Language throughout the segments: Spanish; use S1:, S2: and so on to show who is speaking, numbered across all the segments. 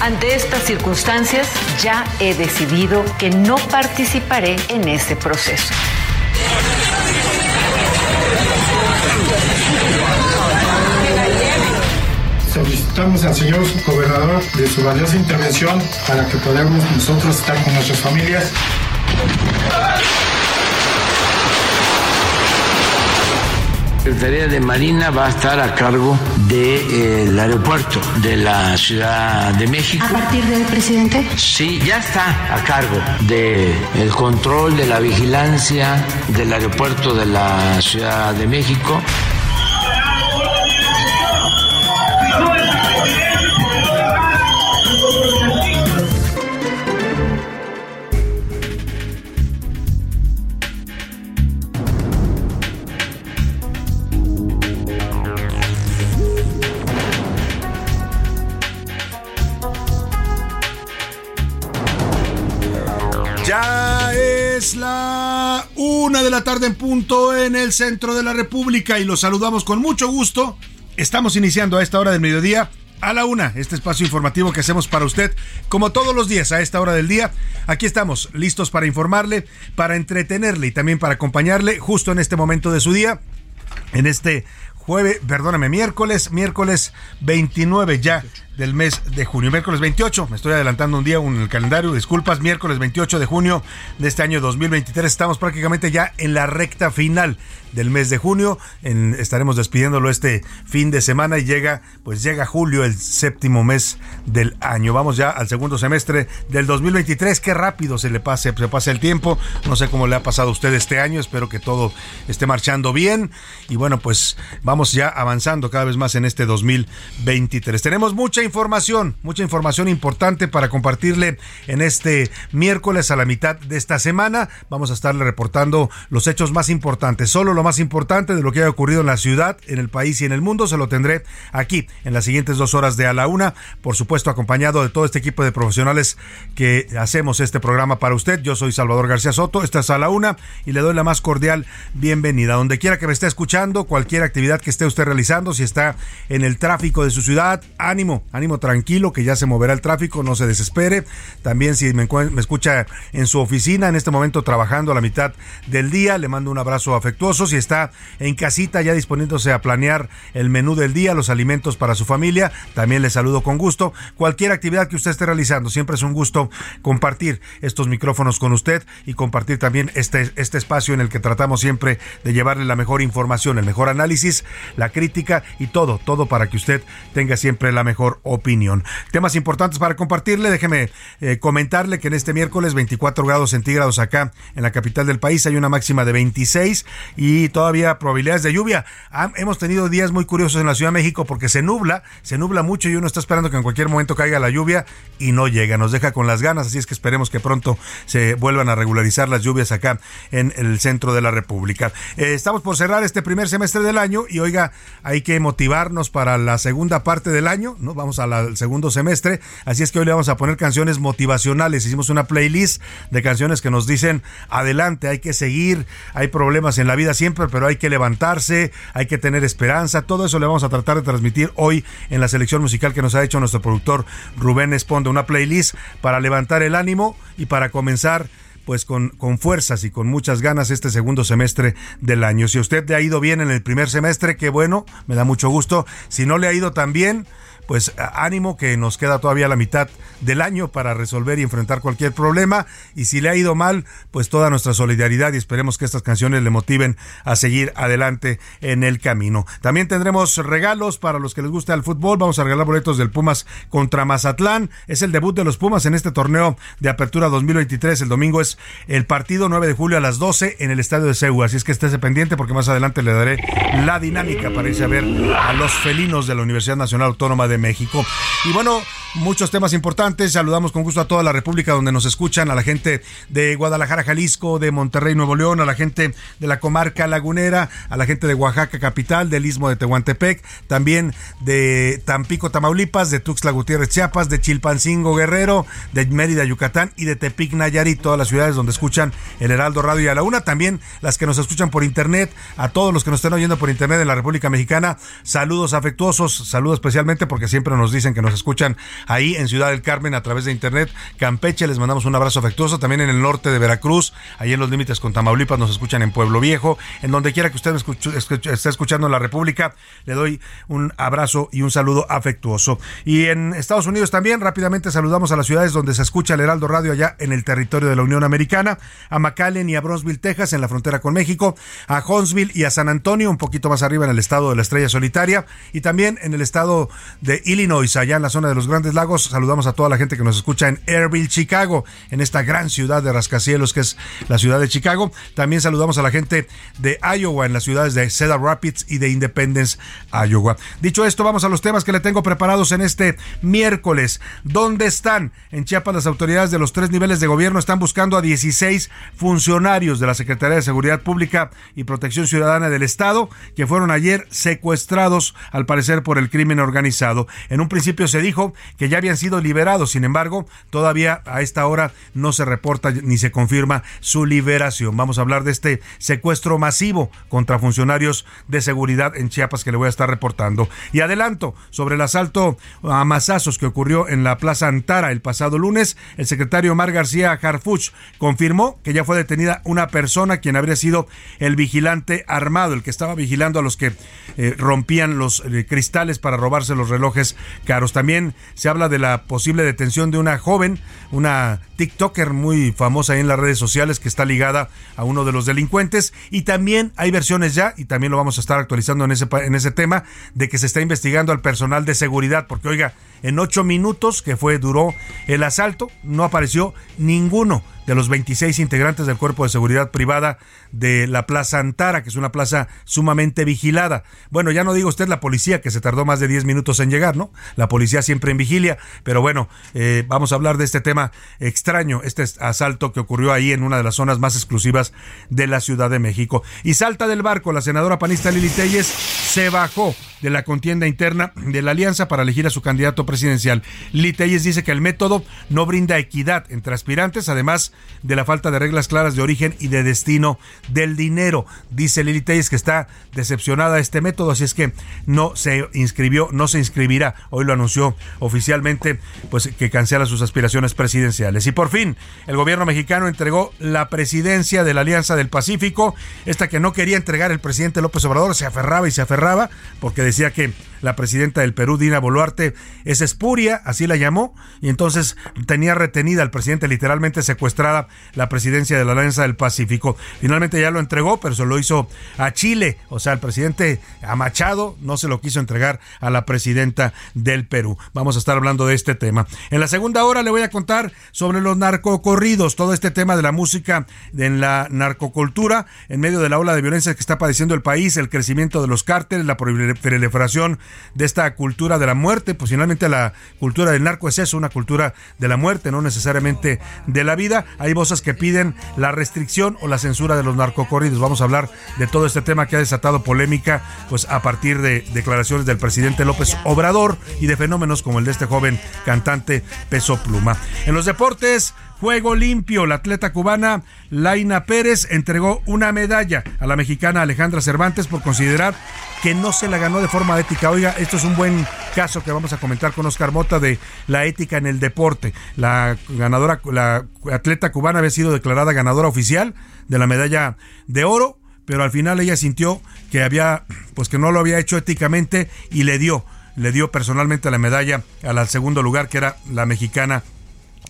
S1: Ante estas circunstancias, ya he decidido que no participaré en este proceso.
S2: Solicitamos al señor gobernador de su valiosa intervención para que podamos nosotros estar con nuestras familias.
S3: Secretaría de Marina va a estar a cargo del aeropuerto de la Ciudad de México.
S1: ¿A partir del presidente?
S3: Sí, ya está a cargo del el control de la vigilancia del aeropuerto de la Ciudad de México.
S4: La una de la tarde en punto en el centro de la República y los saludamos con mucho gusto. Estamos iniciando a esta hora del mediodía a la una, este espacio informativo que hacemos para usted, como todos los días a esta hora del día. Aquí estamos, listos para informarle, para entretenerle y también para acompañarle justo en este momento de su día, en este jueves, perdóname, miércoles, miércoles 29 ya del mes de junio. Miércoles 28, me estoy adelantando un día en el calendario, disculpas, miércoles 28 de junio de este año 2023. Estamos prácticamente ya en la recta final del mes de junio. Estaremos despidiéndolo este fin de semana y llega, pues llega julio, el séptimo mes del año. Vamos ya al segundo semestre del 2023. Qué rápido se le pase, se pasa el tiempo. No sé cómo le ha pasado a usted este año. Espero que todo esté marchando bien. Y bueno, pues vamos ya avanzando cada vez más en este 2023. Tenemos mucha información, mucha información importante para compartirle en este miércoles a la mitad de esta semana. Vamos a estarle reportando los hechos más importantes, solo lo más importante de lo que ha ocurrido en la ciudad, en el país y en el mundo. Se lo tendré aquí en las siguientes dos horas de a la una. Por supuesto, acompañado de todo este equipo de profesionales que hacemos este programa para usted. Yo soy Salvador García Soto, esta es a la una y le doy la más cordial bienvenida. Donde quiera que me esté escuchando, cualquier actividad que esté usted realizando, si está en el tráfico de su ciudad, ánimo tranquilo, que ya se moverá el tráfico, no se desespere. También si me, me escucha en su oficina, en este momento trabajando a la mitad del día, le mando un abrazo afectuoso. Si está en casita ya disponiéndose a planear el menú del día, los alimentos para su familia, también le saludo con gusto. Cualquier actividad que usted esté realizando, siempre es un gusto compartir estos micrófonos con usted y compartir también este, este espacio en el que tratamos siempre de llevarle la mejor información, el mejor análisis, la crítica y todo, todo para que usted tenga siempre la mejor opinión. Temas importantes para compartirle, déjeme eh, comentarle que en este miércoles 24 grados centígrados acá en la capital del país hay una máxima de 26 y todavía probabilidades de lluvia. Hemos tenido días muy curiosos en la Ciudad de México porque se nubla, se nubla mucho y uno está esperando que en cualquier momento caiga la lluvia y no llega, nos deja con las ganas, así es que esperemos que pronto se vuelvan a regularizar las lluvias acá en el centro de la República. Eh, estamos por cerrar este primer semestre del año y oiga, hay que motivarnos para la segunda parte del año, ¿no? Vamos al segundo semestre, así es que hoy le vamos a poner canciones motivacionales. Hicimos una playlist de canciones que nos dicen, adelante, hay que seguir, hay problemas en la vida siempre, pero hay que levantarse, hay que tener esperanza, todo eso le vamos a tratar de transmitir hoy en la selección musical que nos ha hecho nuestro productor Rubén Esponde, una playlist para levantar el ánimo y para comenzar pues con, con fuerzas y con muchas ganas este segundo semestre del año. Si usted le ha ido bien en el primer semestre, qué bueno, me da mucho gusto. Si no le ha ido tan bien, pues ánimo que nos queda todavía la mitad del año para resolver y enfrentar cualquier problema. Y si le ha ido mal, pues toda nuestra solidaridad y esperemos que estas canciones le motiven a seguir adelante en el camino. También tendremos regalos para los que les gusta el fútbol. Vamos a regalar boletos del Pumas contra Mazatlán. Es el debut de los Pumas en este torneo de apertura 2023. El domingo es el partido 9 de julio a las 12 en el estadio de Seúl. Así es que estése pendiente porque más adelante le daré la dinámica para irse a ver a los felinos de la Universidad Nacional Autónoma de México. Y bueno, muchos temas importantes. Saludamos con gusto a toda la República donde nos escuchan, a la gente de Guadalajara, Jalisco, de Monterrey, Nuevo León, a la gente de la comarca lagunera, a la gente de Oaxaca, capital, del istmo de Tehuantepec, también de Tampico, Tamaulipas, de Tuxtla Gutiérrez, Chiapas, de Chilpancingo, Guerrero, de Mérida, Yucatán y de Tepic, Nayarit, todas las ciudades donde escuchan el Heraldo Radio y a la una. También las que nos escuchan por internet, a todos los que nos estén oyendo por internet en la República Mexicana, saludos afectuosos, saludos especialmente porque siempre nos dicen que nos escuchan ahí en Ciudad del Carmen a través de internet. Campeche, les mandamos un abrazo afectuoso. También en el norte de Veracruz, ahí en los límites con Tamaulipas, nos escuchan en Pueblo Viejo. En donde quiera que usted me esté escuchando en la República, le doy un abrazo y un saludo afectuoso. Y en Estados Unidos también, rápidamente saludamos a las ciudades donde se escucha el Heraldo Radio allá en el territorio de la Unión Americana, a McAllen y a Bronzeville, Texas, en la frontera con México, a Huntsville y a San Antonio, un poquito más arriba en el estado de la Estrella Solitaria, y también en el estado de Illinois, allá en la zona de los Grandes Lagos. Saludamos a toda la gente que nos escucha en Airville, Chicago, en esta gran ciudad de rascacielos que es la ciudad de Chicago. También saludamos a la gente de Iowa, en las ciudades de Cedar Rapids y de Independence, Iowa. Dicho esto, vamos a los temas que le tengo preparados en este miércoles. ¿Dónde están? En Chiapas las autoridades de los tres niveles de gobierno están buscando a 16 funcionarios de la Secretaría de Seguridad Pública y Protección Ciudadana del Estado que fueron ayer secuestrados al parecer por el crimen organizado. En un principio se dijo que ya habían sido liberados, sin embargo, todavía a esta hora no se reporta ni se confirma su liberación. Vamos a hablar de este secuestro masivo contra funcionarios de seguridad en Chiapas que le voy a estar reportando. Y adelanto sobre el asalto a masazos que ocurrió en la Plaza Antara el pasado lunes, el secretario Omar García Harfuch confirmó que ya fue detenida una persona quien habría sido el vigilante armado, el que estaba vigilando a los que eh, rompían los eh, cristales para robarse los relojes caros. También se habla de la posible detención de una joven, una TikToker muy famosa en las redes sociales que está ligada a uno de los delincuentes. Y también hay versiones ya, y también lo vamos a estar actualizando en ese, en ese tema, de que se está investigando al personal de seguridad, porque oiga, en ocho minutos que fue, duró el asalto, no apareció ninguno de los 26 integrantes del Cuerpo de Seguridad Privada de la Plaza Antara, que es una plaza sumamente vigilada. Bueno, ya no digo usted la policía, que se tardó más de 10 minutos en llegar, ¿no? La policía siempre en vigilia, pero bueno, eh, vamos a hablar de este tema extraño, este asalto que ocurrió ahí en una de las zonas más exclusivas de la Ciudad de México. Y salta del barco, la senadora panista Lili Telles se bajó de la contienda interna de la alianza para elegir a su candidato presidencial. Lili Telles dice que el método no brinda equidad entre aspirantes, además de la falta de reglas claras de origen y de destino del dinero. Dice Lili Telles que está decepcionada de este método, así es que no se inscribió, no se inscribirá. Hoy lo anunció oficialmente, pues que cancela sus aspiraciones presidenciales. Y por fin, el gobierno mexicano entregó la presidencia de la Alianza del Pacífico, esta que no quería entregar el presidente López Obrador, se aferraba y se aferraba porque decía que la presidenta del Perú, Dina Boluarte, es espuria, así la llamó, y entonces tenía retenida al presidente, literalmente secuestrada la presidencia de la Alianza del Pacífico. Finalmente ya lo entregó, pero se lo hizo a Chile, o sea, el presidente a Machado no se lo quiso entregar a la presidenta del Perú. Vamos a estar hablando de este tema. En la segunda hora le voy a contar sobre los narcocorridos, todo este tema de la música en la narcocultura, en medio de la ola de violencia que está padeciendo el país, el crecimiento de los cárteles, la proliferación de esta cultura de la muerte, pues finalmente la cultura del narco es eso, una cultura de la muerte, no necesariamente de la vida. Hay voces que piden la restricción o la censura de los narcocorridos. Vamos a hablar de todo este tema que ha desatado polémica, pues a partir de declaraciones del presidente López Obrador y de fenómenos como el de este joven cantante Peso Pluma. En los deportes, Juego limpio. La atleta cubana Laina Pérez entregó una medalla a la mexicana Alejandra Cervantes por considerar que no se la ganó de forma ética. Oiga, esto es un buen caso que vamos a comentar con Oscar Mota de la ética en el deporte. La ganadora, la atleta cubana había sido declarada ganadora oficial de la medalla de oro, pero al final ella sintió que había, pues que no lo había hecho éticamente y le dio, le dio personalmente la medalla al segundo lugar, que era la mexicana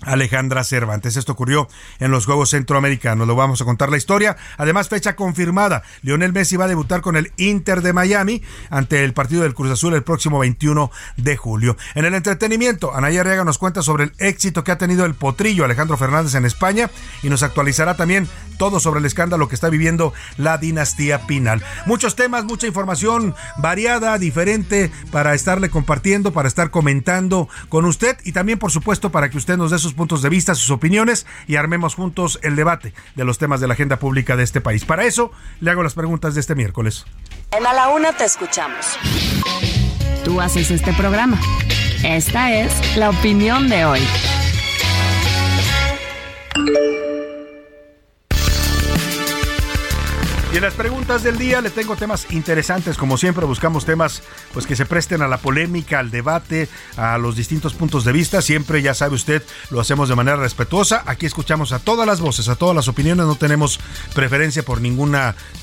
S4: Alejandra Cervantes. Esto ocurrió en los Juegos Centroamericanos. Lo vamos a contar la historia. Además, fecha confirmada. Lionel Messi va a debutar con el Inter de Miami ante el partido del Cruz Azul el próximo 21 de julio. En el entretenimiento, Anaya Arriaga nos cuenta sobre el éxito que ha tenido el potrillo Alejandro Fernández en España y nos actualizará también todo sobre el escándalo que está viviendo la dinastía Pinal. Muchos temas, mucha información variada, diferente para estarle compartiendo, para estar comentando con usted y también, por supuesto, para que usted nos dé sus puntos de vista, sus opiniones y armemos juntos el debate de los temas de la agenda pública de este país. Para eso, le hago las preguntas de este miércoles.
S5: En A la Una te escuchamos.
S6: Tú haces este programa. Esta es la opinión de hoy.
S4: Y en las preguntas del día le tengo temas interesantes, como siempre buscamos temas pues que se presten a la polémica, al debate, a los distintos puntos de vista. Siempre, ya sabe usted, lo hacemos de manera respetuosa. Aquí escuchamos a todas las voces, a todas las opiniones, no tenemos preferencia por ningún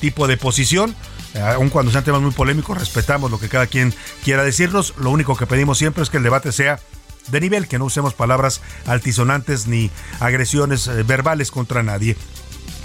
S4: tipo de posición. Eh, aun cuando sean temas muy polémicos, respetamos lo que cada quien quiera decirnos. Lo único que pedimos siempre es que el debate sea de nivel, que no usemos palabras altisonantes ni agresiones eh, verbales contra nadie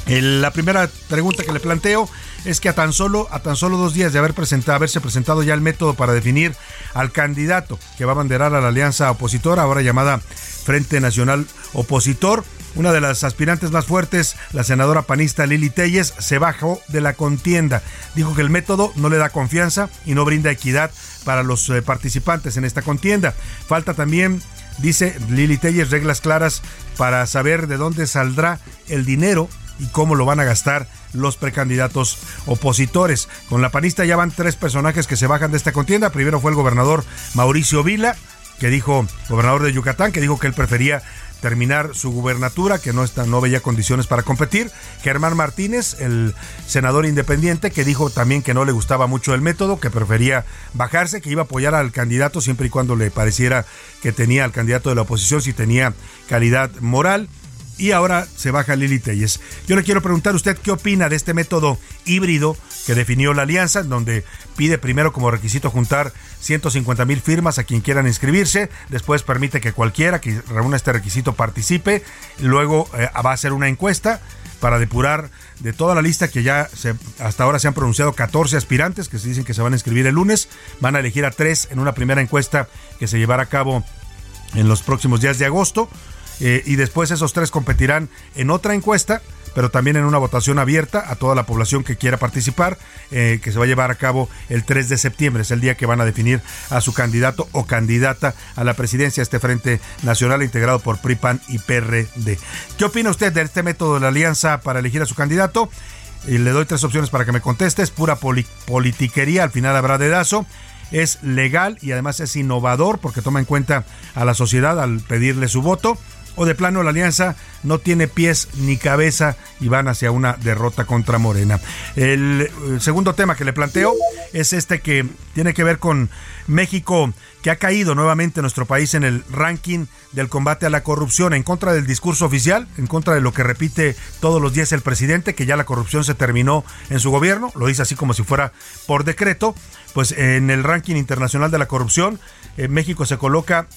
S4: la primera pregunta que le planteo es que a tan solo a tan solo dos días de haber presentado, haberse presentado ya el método para definir al candidato que va a banderar a la alianza opositora, ahora llamada Frente Nacional Opositor, una de las aspirantes más fuertes, la senadora panista Lili Telles, se bajó de la contienda. Dijo que el método no le da confianza y no brinda equidad para los eh, participantes en esta contienda. Falta también dice Lili Telles, reglas claras para saber de dónde saldrá el dinero y cómo lo van a gastar los precandidatos opositores. Con la panista ya van tres personajes que se bajan de esta contienda. Primero fue el gobernador Mauricio Vila, que dijo, gobernador de Yucatán, que dijo que él prefería terminar su gubernatura, que no, está, no veía condiciones para competir. Germán Martínez, el senador independiente, que dijo también que no le gustaba mucho el método, que prefería bajarse, que iba a apoyar al candidato siempre y cuando le pareciera que tenía al candidato de la oposición, si tenía calidad moral y ahora se baja Lili Telles. Yo le quiero preguntar a usted qué opina de este método híbrido que definió la alianza, donde pide primero como requisito juntar 150 mil firmas a quien quieran inscribirse, después permite que cualquiera que reúna este requisito participe, luego eh, va a hacer una encuesta para depurar de toda la lista que ya hasta ahora se han pronunciado 14 aspirantes que se dicen que se van a inscribir el lunes, van a elegir a tres en una primera encuesta que se llevará a cabo en los próximos días de agosto. Eh, y después esos tres competirán en otra encuesta pero también en una votación abierta a toda la población que quiera participar, eh, que se va a llevar a cabo el 3 de septiembre. Es el día que van a definir a su candidato o candidata a la presidencia, este Frente Nacional integrado por PRIPAN y PRD. ¿Qué opina usted de este método de la alianza para elegir a su candidato? Y le doy tres opciones para que me conteste. Es pura politiquería, al final habrá dedazo es legal y además es innovador porque toma en cuenta a la sociedad al pedirle su voto o de plano la alianza no tiene pies ni cabeza y van hacia una derrota contra Morena. El, eh, segundo tema que le planteo es este que tiene que ver con México, que ha caído nuevamente nuestro país en el ranking del combate a la corrupción, en contra del discurso oficial, en contra de lo que repite todos los días el presidente, que ya la corrupción se terminó en su gobierno, lo dice así como si fuera por decreto, pues en el ranking internacional de la corrupción, eh, México se coloca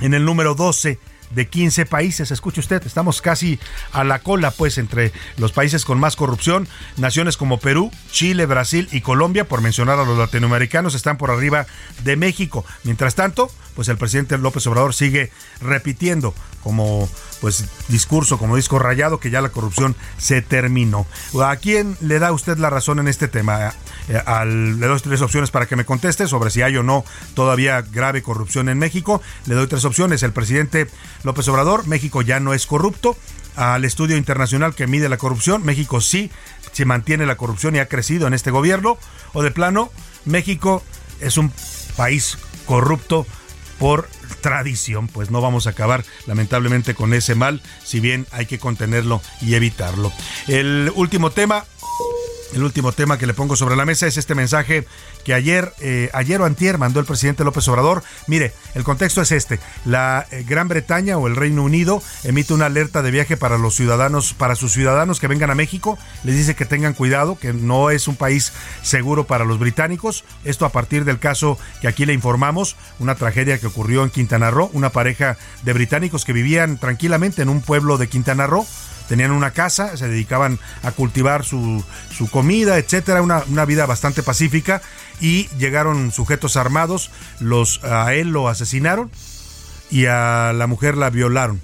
S4: en el número 12 de 15 países. Escuche usted, estamos casi a la cola, pues, entre los países con más corrupción. Naciones como Perú, Chile, Brasil y Colombia, por mencionar a los latinoamericanos, están por arriba de México. Mientras tanto, pues el presidente López Obrador sigue repitiendo como pues discurso, como disco rayado, que ya la corrupción se terminó. ¿A quién le da usted la razón en este tema? Eh, le doy tres opciones para que me conteste sobre si hay o no todavía grave corrupción en México. Le doy tres opciones. El presidente López Obrador, México ya no es corrupto. Al estudio internacional que mide la corrupción, México sí se mantiene la corrupción y ha crecido en este gobierno. O de plano, México es un país corrupto por tradición, pues no vamos a acabar lamentablemente con ese mal, si bien hay que contenerlo y evitarlo. El último tema, el último tema que le pongo sobre la mesa es este mensaje que ayer, eh, ayer o antier mandó el presidente López Obrador. Mire, el contexto es este. La eh, Gran Bretaña o el Reino Unido emite una alerta de viaje para los ciudadanos, para sus ciudadanos que vengan a México. Les dice que tengan cuidado, que no es un país seguro para los británicos. Esto a partir del caso que aquí le informamos, una tragedia que ocurrió en Quintana Roo, una pareja de británicos que vivían tranquilamente en un pueblo de Quintana Roo tenían una casa, se dedicaban a cultivar su, su comida, etcétera, una, una, vida bastante pacífica y llegaron sujetos armados, los a él lo asesinaron y a la mujer la violaron,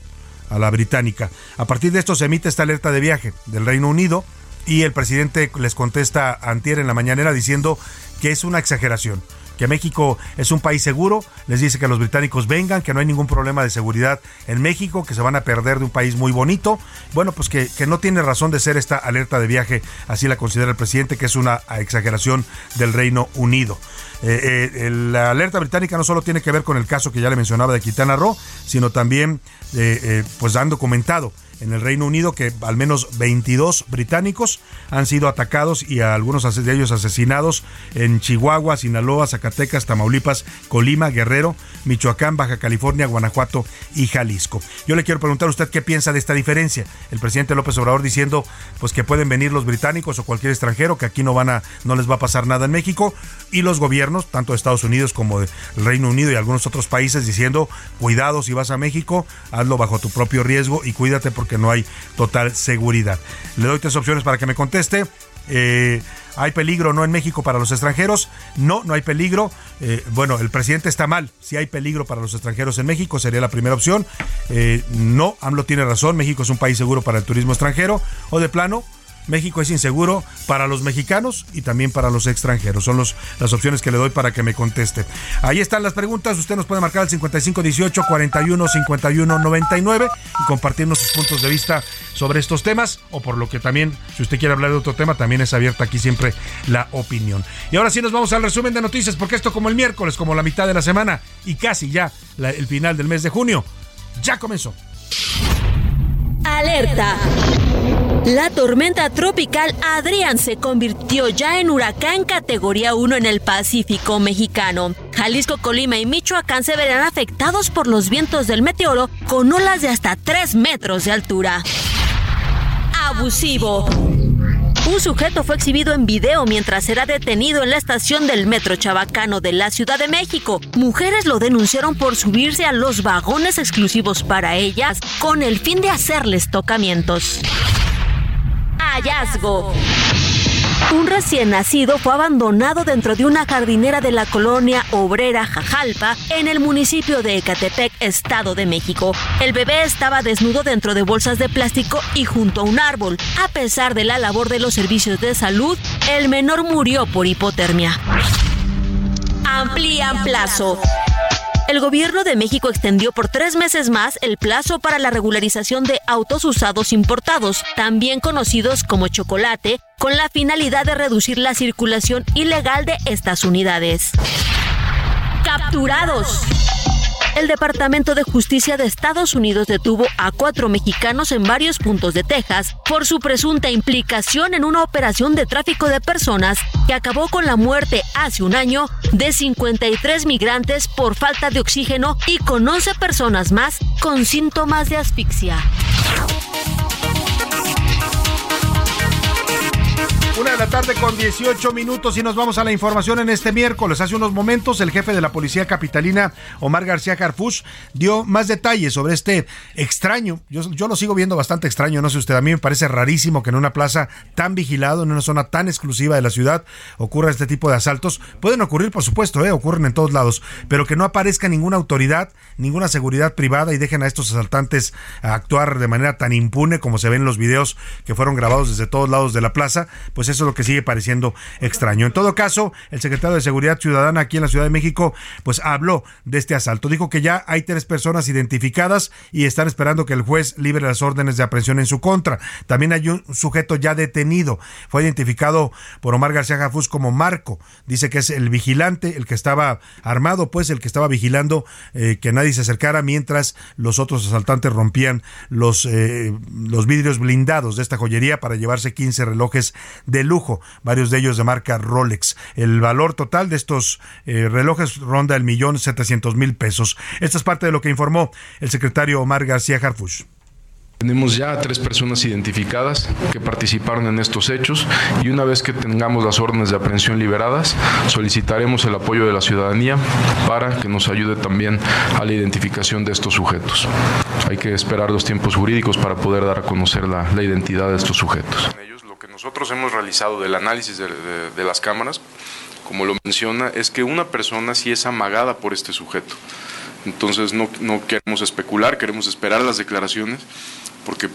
S4: a la británica. A partir de esto se emite esta alerta de viaje del Reino Unido y el presidente les contesta antier en la mañanera diciendo que es una exageración que México es un país seguro, les dice que los británicos vengan, que no hay ningún problema de seguridad en México, que se van a perder de un país muy bonito. Bueno, pues que, que no tiene razón de ser esta alerta de viaje, así la considera el presidente, que es una exageración del Reino Unido. Eh, eh, la alerta británica no solo tiene que ver con el caso que ya le mencionaba de Quintana Roo, sino también, eh, pues han documentado en el Reino Unido que al menos 22 británicos han sido atacados y algunos de ellos asesinados en Chihuahua, Sinaloa, Zacatecas, Tamaulipas, Colima, Guerrero, Michoacán, Baja California, Guanajuato y Jalisco. Yo le quiero preguntar a usted qué piensa de esta diferencia. El presidente López Obrador diciendo pues que pueden venir los británicos o cualquier extranjero, que aquí no van a no les va a pasar nada en México y los gobiernos, tanto de Estados Unidos como del Reino Unido y algunos otros países diciendo, cuidado si vas a México, hazlo bajo tu propio riesgo y cuídate porque no hay total seguridad. Le doy tres opciones para que me conteste. Eh, ¿Hay peligro no en México para los extranjeros? No, no hay peligro. Eh, bueno, el presidente está mal. Si hay peligro para los extranjeros en México, sería la primera opción. Eh, no, AMLO tiene razón. México es un país seguro para el turismo extranjero. O de plano, México es inseguro para los mexicanos y también para los extranjeros. Son los, las opciones que le doy para que me conteste. Ahí están las preguntas. Usted nos puede marcar al 5518 41 51 99 y compartirnos sus puntos de vista sobre estos temas o por lo que también, si usted quiere hablar de otro tema, también es abierta aquí siempre la opinión. Y ahora sí nos vamos al resumen de noticias porque esto como el miércoles, como la mitad de la semana y casi ya el final del mes de junio, ya comenzó.
S7: Alerta. La tormenta tropical Adrián se convirtió ya en huracán categoría 1 en el Pacífico mexicano. Jalisco, Colima y Michoacán se verán afectados por los vientos del meteoro con olas de hasta 3 metros de altura. Abusivo. Un sujeto fue exhibido en video mientras era detenido en la estación del metro Chabacano de la Ciudad de México. Mujeres lo denunciaron por subirse a los vagones exclusivos para ellas con el fin de hacerles tocamientos. Hallazgo. Un recién nacido fue abandonado dentro de una jardinera de la colonia obrera Jajalpa en el municipio de Ecatepec, Estado de México. El bebé estaba desnudo dentro de bolsas de plástico y junto a un árbol. A pesar de la labor de los servicios de salud, el menor murió por hipotermia. Amplían plazo. El gobierno de México extendió por tres meses más el plazo para la regularización de autos usados importados, también conocidos como chocolate, con la finalidad de reducir la circulación ilegal de estas unidades. Capturados. El Departamento de Justicia de Estados Unidos detuvo a cuatro mexicanos en varios puntos de Texas por su presunta implicación en una operación de tráfico de personas que acabó con la muerte hace un año de 53 migrantes por falta de oxígeno y con 11 personas más con síntomas de asfixia.
S4: Una de la tarde con 18 minutos y nos vamos a la información en este miércoles. Hace unos momentos el jefe de la policía capitalina, Omar García Carfush, dio más detalles sobre este extraño. Yo, yo, lo sigo viendo bastante extraño, no sé usted, a mí me parece rarísimo que en una plaza tan vigilado, en una zona tan exclusiva de la ciudad, ocurra este tipo de asaltos. Pueden ocurrir, por supuesto, ¿eh? ocurren en todos lados, pero que no aparezca ninguna autoridad, ninguna seguridad privada y dejen a estos asaltantes actuar de manera tan impune como se ven en los videos que fueron grabados desde todos lados de la plaza, pues pues eso es lo que sigue pareciendo extraño. En todo caso, el secretario de Seguridad Ciudadana aquí en la Ciudad de México, pues habló de este asalto. Dijo que ya hay tres personas identificadas y están esperando que el juez libre las órdenes de aprehensión en su contra. También hay un sujeto ya detenido. Fue identificado por Omar García Jafús como Marco. Dice que es el vigilante, el que estaba armado, pues el que estaba vigilando eh, que nadie se acercara mientras los otros asaltantes rompían los, eh, los vidrios blindados de esta joyería para llevarse 15 relojes de lujo, varios de ellos de marca Rolex. El valor total de estos eh, relojes ronda el millón setecientos mil pesos. Esto es parte de lo que informó el secretario Omar García Harfush.
S8: Tenemos ya a tres personas identificadas que participaron en estos hechos y una vez que tengamos las órdenes de aprehensión liberadas, solicitaremos el apoyo de la ciudadanía para que nos ayude también a la identificación de estos sujetos. Hay que esperar los tiempos jurídicos para poder dar a conocer la identidad de estos sujetos. Lo que nosotros hemos realizado del análisis de, las cámaras, como lo menciona, es que una persona sí es amagada por este sujeto. Entonces no, no queremos especular, queremos esperar las declaraciones porque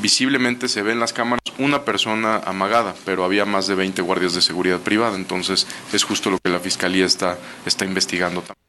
S8: visiblemente se ve en las cámaras una persona amagada, pero había más de 20 guardias de seguridad privada, entonces es justo lo que la Fiscalía está, está investigando también.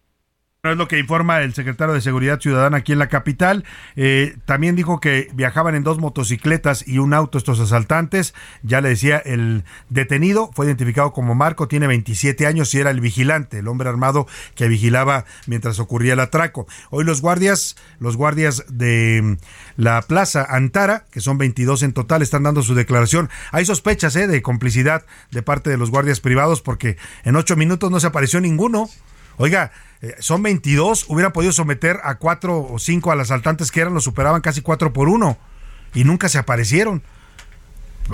S4: Es lo que informa el secretario de Seguridad Ciudadana aquí en la capital. Eh, también dijo que viajaban en dos motocicletas y un auto estos asaltantes. Ya le decía, el detenido fue identificado como Marco, tiene 27 años y era el vigilante, el hombre armado que vigilaba mientras ocurría el atraco. Hoy los guardias, los guardias de mm, la Plaza Antara, que son 22 en total, están dando su declaración. Hay sospechas eh, de complicidad de parte de los guardias privados porque en ocho minutos no se apareció ninguno. Oiga, eh, son 22, hubiera podido someter a cuatro o cinco al asaltantes que eran, lo superaban casi cuatro por uno y nunca se aparecieron.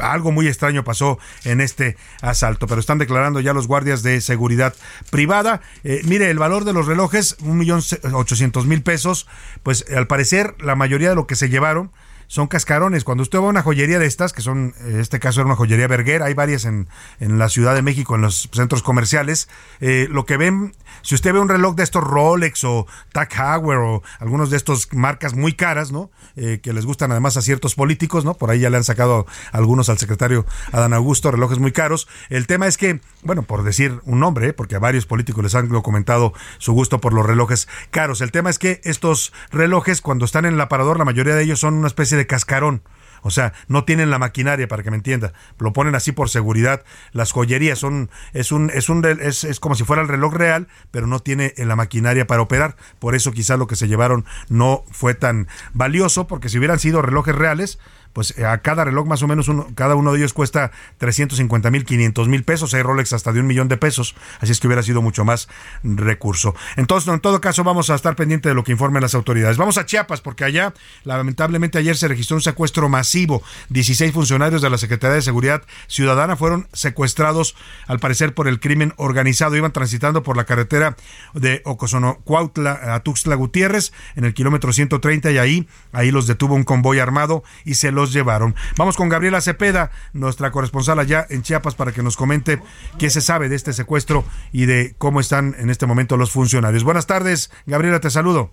S4: Algo muy extraño pasó en este asalto, pero están declarando ya los guardias de seguridad privada. Eh, mire, el valor de los relojes, un millón ochocientos mil pesos, pues al parecer la mayoría de lo que se llevaron son cascarones. Cuando usted va a una joyería de estas, que son, en este caso era una joyería Berguer, hay varias en, en la Ciudad de México, en los centros comerciales, eh, lo que ven, si usted ve un reloj de estos Rolex o Tag Heuer o algunos de estos marcas muy caras, ¿no? Eh, que les gustan además a ciertos políticos, ¿no? Por ahí ya le han sacado algunos al secretario Adán Augusto, relojes muy caros. El tema es que, bueno, por decir un nombre, ¿eh? porque a varios políticos les han documentado su gusto por los relojes caros. El tema es que estos relojes, cuando están en el aparador, la mayoría de ellos son una especie de cascarón. O sea, no tienen la maquinaria para que me entienda. Lo ponen así por seguridad. Las joyerías son es un es un es, es como si fuera el reloj real, pero no tiene la maquinaria para operar. Por eso quizás lo que se llevaron no fue tan valioso, porque si hubieran sido relojes reales, pues a cada reloj más o menos uno, cada uno de ellos cuesta 350 mil, 500 mil pesos, hay Rolex hasta de un millón de pesos, así es que hubiera sido mucho más recurso. Entonces, en todo caso, vamos a estar pendiente de lo que informen las autoridades. Vamos a Chiapas, porque allá, lamentablemente, ayer se registró un secuestro masivo. 16 funcionarios de la Secretaría de Seguridad Ciudadana fueron secuestrados, al parecer, por el crimen organizado. Iban transitando por la carretera de Ocosono, Cuautla a Tuxtla Gutiérrez, en el kilómetro 130, y ahí, ahí los detuvo un convoy armado y se los llevaron. Vamos con Gabriela Cepeda, nuestra corresponsal allá en Chiapas, para que nos comente qué se sabe de este secuestro y de cómo están en este momento los funcionarios. Buenas tardes, Gabriela, te saludo.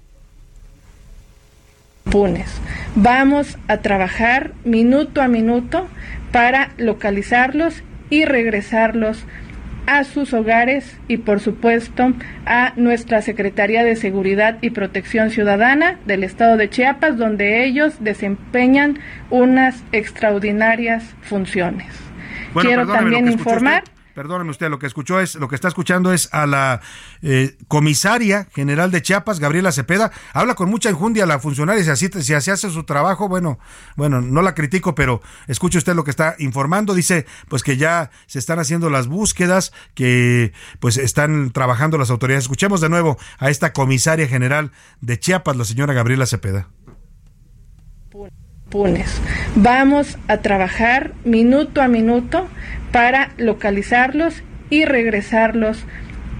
S9: Punes. Vamos a trabajar minuto a minuto para localizarlos y regresarlos a sus hogares y por supuesto a nuestra Secretaría de Seguridad y Protección Ciudadana del Estado de Chiapas, donde ellos desempeñan unas extraordinarias funciones.
S4: Bueno,
S9: Quiero también informar.
S4: usted- perdóneme usted, lo que escuchó es, lo que está escuchando es a la eh, comisaria general de Chiapas, Gabriela Cepeda. Habla con mucha enjundia la funcionaria, si así, si así hace su trabajo, bueno, bueno, no la critico, pero escuche usted lo que está informando. Dice, pues que ya se están haciendo las búsquedas, que pues están trabajando las autoridades. Escuchemos de nuevo a esta comisaria general de Chiapas, la señora Gabriela Cepeda.
S9: Vamos a trabajar minuto a minuto para localizarlos y regresarlos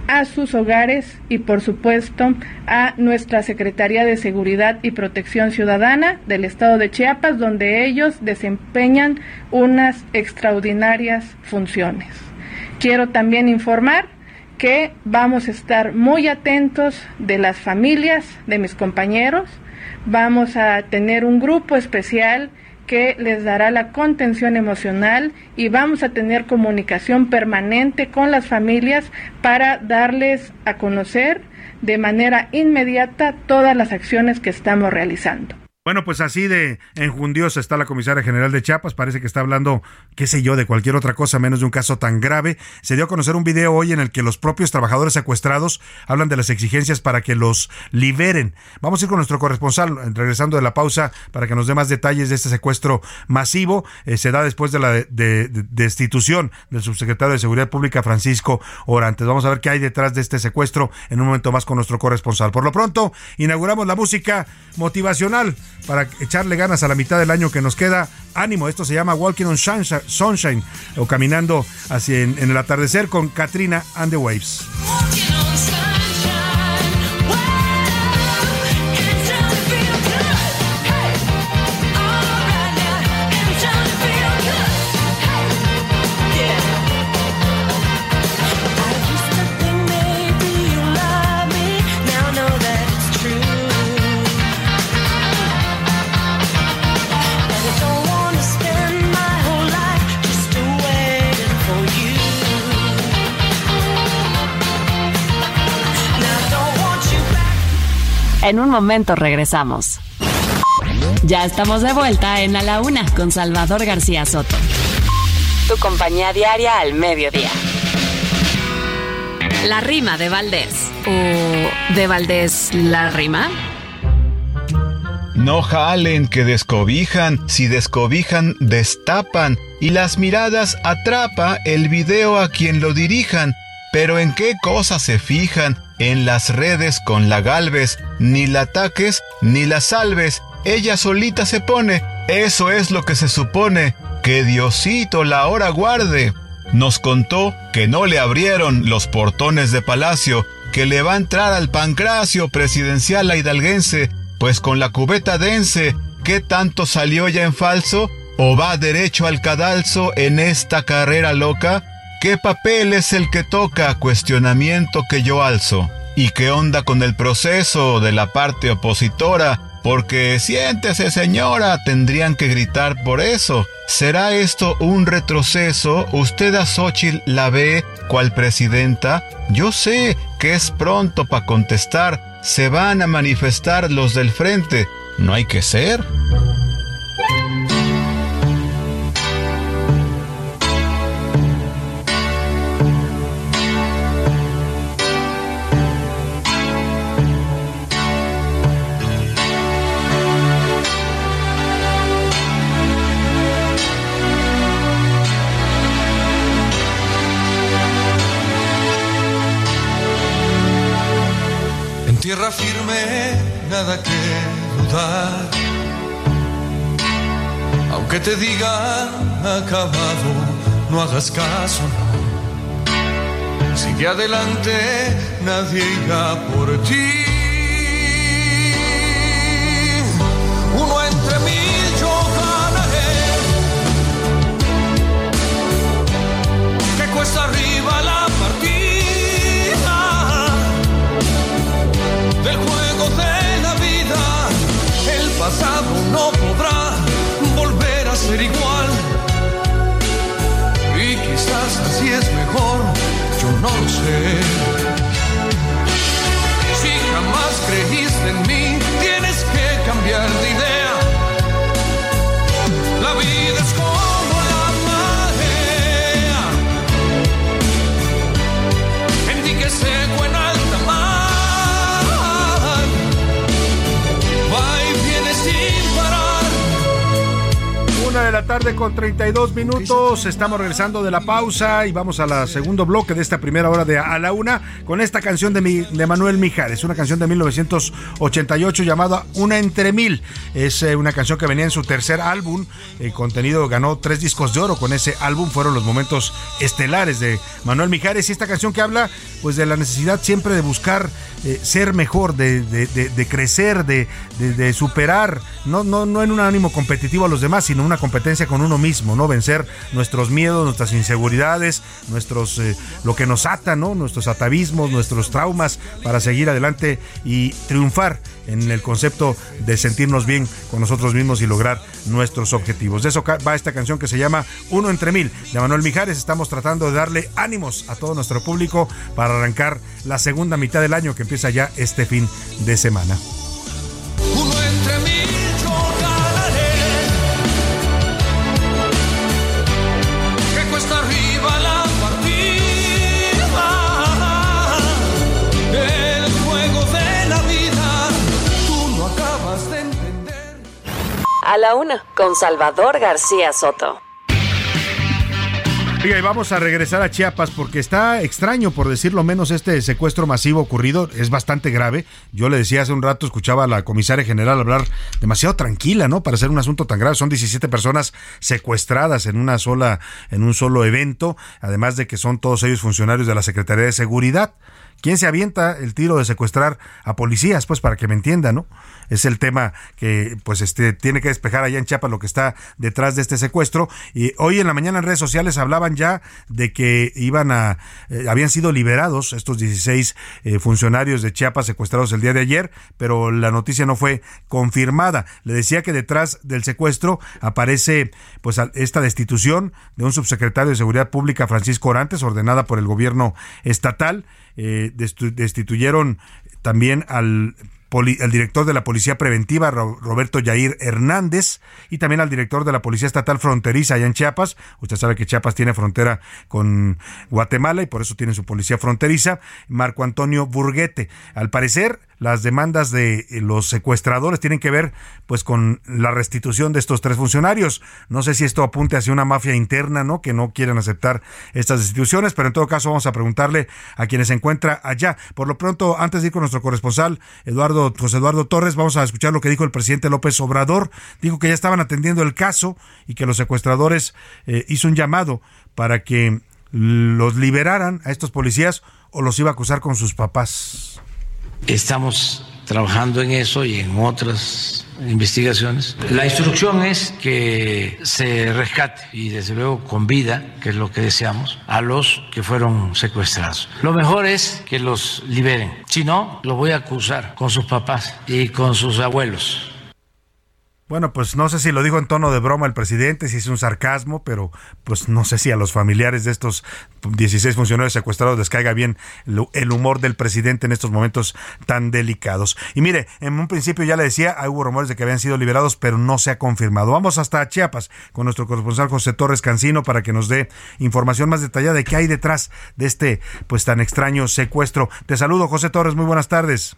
S9: a sus hogares y por supuesto a nuestra Secretaría de Seguridad y Protección Ciudadana del Estado de Chiapas, donde ellos desempeñan unas extraordinarias funciones. Quiero también informar que vamos a estar muy atentos de las familias de mis compañeros, vamos a tener un grupo especial que les dará la contención emocional y vamos a tener comunicación permanente con las familias para darles a conocer de manera inmediata todas las acciones que estamos realizando.
S4: Bueno, pues así de enjundiosa está la comisaria general de Chiapas. Parece que está hablando, qué sé yo, de cualquier otra cosa menos de un caso tan grave. Se dio a conocer un video hoy en el que los propios trabajadores secuestrados hablan de las exigencias para que los liberen. Vamos a ir con nuestro corresponsal, regresando de la pausa, para que nos dé más detalles de este secuestro masivo. Eh, se da después de la destitución del subsecretario de Seguridad Pública, Francisco Orantes. Vamos a ver qué hay detrás de este secuestro en un momento más con nuestro corresponsal. Por lo pronto, inauguramos la música motivacional para echarle ganas a la mitad del año que nos queda. Ánimo, esto se llama Walking on Sunshine o caminando en el atardecer con Katrina and the Waves.
S6: En un momento regresamos. Ya estamos de vuelta en A la Una con Salvador García Soto.
S5: Tu compañía diaria al mediodía.
S6: La rima de Valdés. ¿O de Valdés la rima?
S10: No jalen que descobijan, si descobijan, destapan, y las miradas atrapa el video a quien lo dirijan. Pero en qué cosas se fijan, en las redes con la Galvez, ni la ataques ni la salves, ella solita se pone, eso es lo que se supone, que Diosito la hora guarde. Nos contó que no le abrieron los portones de palacio, que le va a entrar al pancracio presidencial a hidalguense, pues con la cubeta dense, ¿qué tanto salió ya en falso? ¿O va derecho al cadalso en esta carrera loca? ¿Qué papel es el que toca? Cuestionamiento que yo alzo. ¿Y qué onda con el proceso de la parte opositora? Porque siéntese señora, tendrían que gritar por eso. ¿Será esto un retroceso? ¿Usted a Xochitl la ve cual presidenta? Yo sé que es pronto para contestar. Se van a manifestar los del frente. No hay que ser.
S11: Nada que dudar. Aunque te digan acabado, no hagas caso. Sigue adelante, nadie irá por ti. Pasado no podrá volver a ser igual. Y quizás así es mejor, yo no lo sé. Si jamás creíste en mí, tienes que cambiar de
S4: Una de la tarde con 32 minutos. Estamos regresando de la pausa y vamos a la segundo bloque de esta primera hora de A la Una con esta canción de, mi, de Manuel Mijares, una canción de 1988 llamada Una entre mil. Es eh, una canción que venía en su tercer álbum. El contenido ganó tres discos de oro con ese álbum. Fueron los momentos estelares de Manuel Mijares y esta canción que habla pues de la necesidad siempre de buscar eh, ser mejor, de, de crecer, de, superar, no, no, no en un ánimo competitivo a los demás, sino una competencia con uno mismo, ¿no? Vencer nuestros miedos, nuestras inseguridades, nuestros eh, lo que nos ata, ¿no? Nuestros atavismos, nuestros traumas para seguir adelante y triunfar en el concepto de sentirnos bien con nosotros mismos y lograr nuestros objetivos. De eso va esta canción que se llama Uno entre mil de Manuel Mijares. Estamos tratando de darle ánimos a todo nuestro público para arrancar la segunda mitad del año que empieza ya este fin de semana.
S11: Uno entre mil
S5: A la una, con Salvador García Soto.
S4: Oiga, y vamos a regresar a Chiapas porque está extraño, por decirlo menos, este secuestro masivo ocurrido. Es bastante grave. Yo le decía hace un rato, escuchaba a la comisaria general hablar demasiado tranquila, ¿no? Para ser un asunto tan grave. Son 17 personas secuestradas en una sola, en un solo evento, además de que son todos ellos funcionarios de la Secretaría de Seguridad. ¿Quién se avienta el tiro de secuestrar a policías? Pues para que me entienda, ¿no? Es el tema que pues este tiene que despejar allá en Chiapas lo que está detrás de este secuestro. Y hoy en la mañana en redes sociales hablaban ya de que iban a eh, habían sido liberados estos 16 eh, funcionarios de Chiapas secuestrados el día de ayer, pero la noticia no fue confirmada. Le decía que detrás del secuestro aparece pues esta destitución de un subsecretario de Seguridad Pública Francisco Orantes ordenada por el gobierno estatal eh, destituyeron también al el director de la Policía Preventiva, Roberto Yair Hernández, y también al director de la Policía Estatal Fronteriza allá en Chiapas. Usted sabe que Chiapas tiene frontera con Guatemala y por eso tiene su policía fronteriza, Marco Antonio Burguete. Al parecer, las demandas de los secuestradores tienen que ver pues con la restitución de estos tres funcionarios. No sé si esto apunte hacia una mafia interna, ¿no? Que no quieren aceptar estas destituciones, pero en todo caso vamos a preguntarle a quienes se encuentra allá. Por lo pronto, antes de ir con nuestro corresponsal, Eduardo, José Eduardo Torres, vamos a escuchar lo que dijo el presidente López Obrador. Dijo que ya estaban atendiendo el caso y que los secuestradores eh, hizo un llamado para que los liberaran a estos policías o los iba a acusar con sus papás.
S3: Estamos trabajando en eso y en otras investigaciones. La instrucción es que se rescate y desde luego con vida, que es lo que deseamos, a los que fueron secuestrados. Lo mejor es que los liberen. Si no, los voy a acusar con sus papás y con sus abuelos.
S4: Bueno, pues no sé si lo dijo en tono de broma el presidente, si es un sarcasmo, pero pues no sé si a los familiares de estos 16 funcionarios secuestrados les caiga bien el humor del presidente en estos momentos tan delicados. Y mire, en un principio ya le decía, hubo rumores de que habían sido liberados, pero no se ha confirmado. Vamos hasta Chiapas con nuestro corresponsal José Torres Cancino para que nos dé información más detallada de qué hay detrás de este pues tan extraño secuestro. Te saludo, José Torres, muy buenas tardes.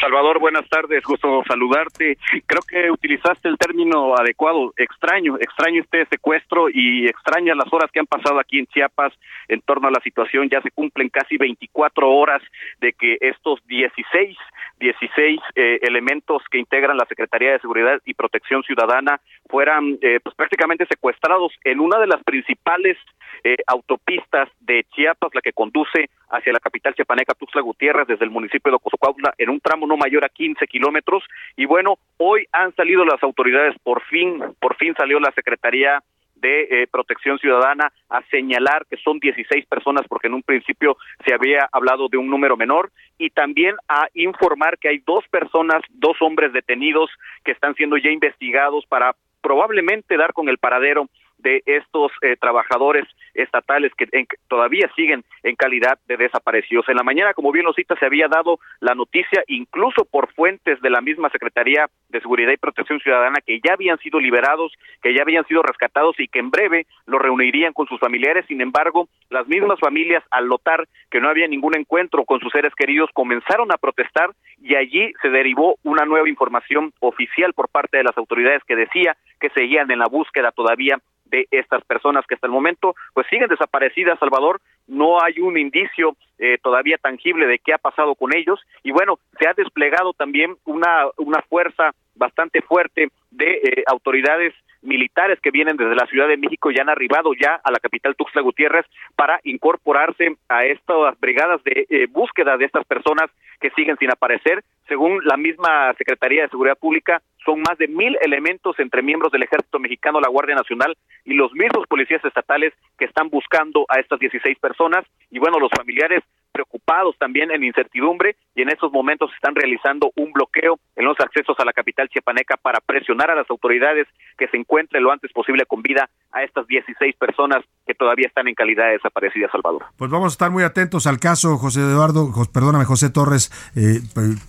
S12: Salvador, buenas tardes, gusto saludarte. Creo que utilizaste el término adecuado, extraño, extraño este secuestro y extrañas las horas que han pasado aquí en Chiapas en torno a la situación. Ya se cumplen casi 24 horas de que estos 16 16 eh, elementos que integran la Secretaría de Seguridad y Protección Ciudadana fueran eh, pues prácticamente secuestrados en una de las principales eh, autopistas de Chiapas, la que conduce hacia la capital chiapaneca Tuxtla Gutiérrez desde el municipio de Ocosocuautla en un tramo no mayor a 15 kilómetros. Y bueno, hoy han salido las autoridades por fin, por fin salió la Secretaría de eh, Protección Ciudadana a señalar que son 16 personas porque en un principio se había hablado de un número menor y también a informar que hay dos personas, dos hombres detenidos que están siendo ya investigados para probablemente dar con el paradero de estos eh, trabajadores estatales que todavía siguen en calidad de desaparecidos. En la mañana, como bien lo cita, se había dado la noticia, incluso por fuentes de la misma Secretaría de Seguridad y Protección Ciudadana, que ya habían sido liberados, que ya habían sido rescatados y que en breve los reunirían con sus familiares. Sin embargo, las mismas familias, al notar que no había ningún encuentro con sus seres queridos, comenzaron a protestar y allí se derivó una nueva información oficial por parte de las autoridades que decía que seguían en la búsqueda todavía de estas personas que hasta el momento pues siguen desaparecidas, Salvador, no hay un indicio eh, todavía tangible de qué ha pasado con ellos y bueno, se ha desplegado también una, una fuerza bastante fuerte de eh, autoridades militares que vienen desde la Ciudad de México y han arribado ya a la capital Tuxtla Gutiérrez para incorporarse a estas brigadas de eh, búsqueda de estas personas que siguen sin aparecer. Según la misma Secretaría de Seguridad Pública, son más de mil elementos entre miembros del Ejército Mexicano, la Guardia Nacional y los mismos policías estatales que están buscando a estas 16 personas. Y bueno, los familiares preocupados también en incertidumbre y en estos momentos están realizando un bloqueo en los accesos a la capital chiapaneca para presionar a las autoridades que se encuentren lo antes posible con vida a estas 16 personas que todavía están en calidad de desaparecidas, Salvador.
S4: Pues vamos a estar muy atentos al caso, José Eduardo, perdóname, José Torres eh,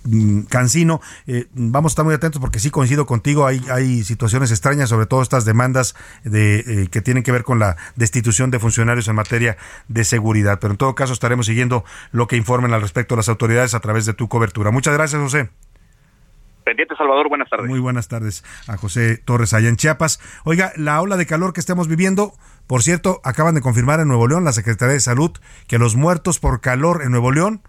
S4: mm, Cancino. Eh, vamos a estar muy atentos porque sí coincido contigo, hay, hay situaciones extrañas, sobre todo estas demandas de, eh, que tienen que ver con la destitución de funcionarios en materia de seguridad. Pero en todo caso estaremos siguiendo lo que informen al respecto las autoridades a través de tu cobertura. Muchas gracias, José.
S12: Pendiente Salvador, buenas tardes.
S4: Muy buenas tardes a José Torres allá en Chiapas. Oiga, la ola de calor que estamos viviendo, por cierto, acaban de confirmar en Nuevo León la Secretaría de Salud que los muertos por calor en Nuevo León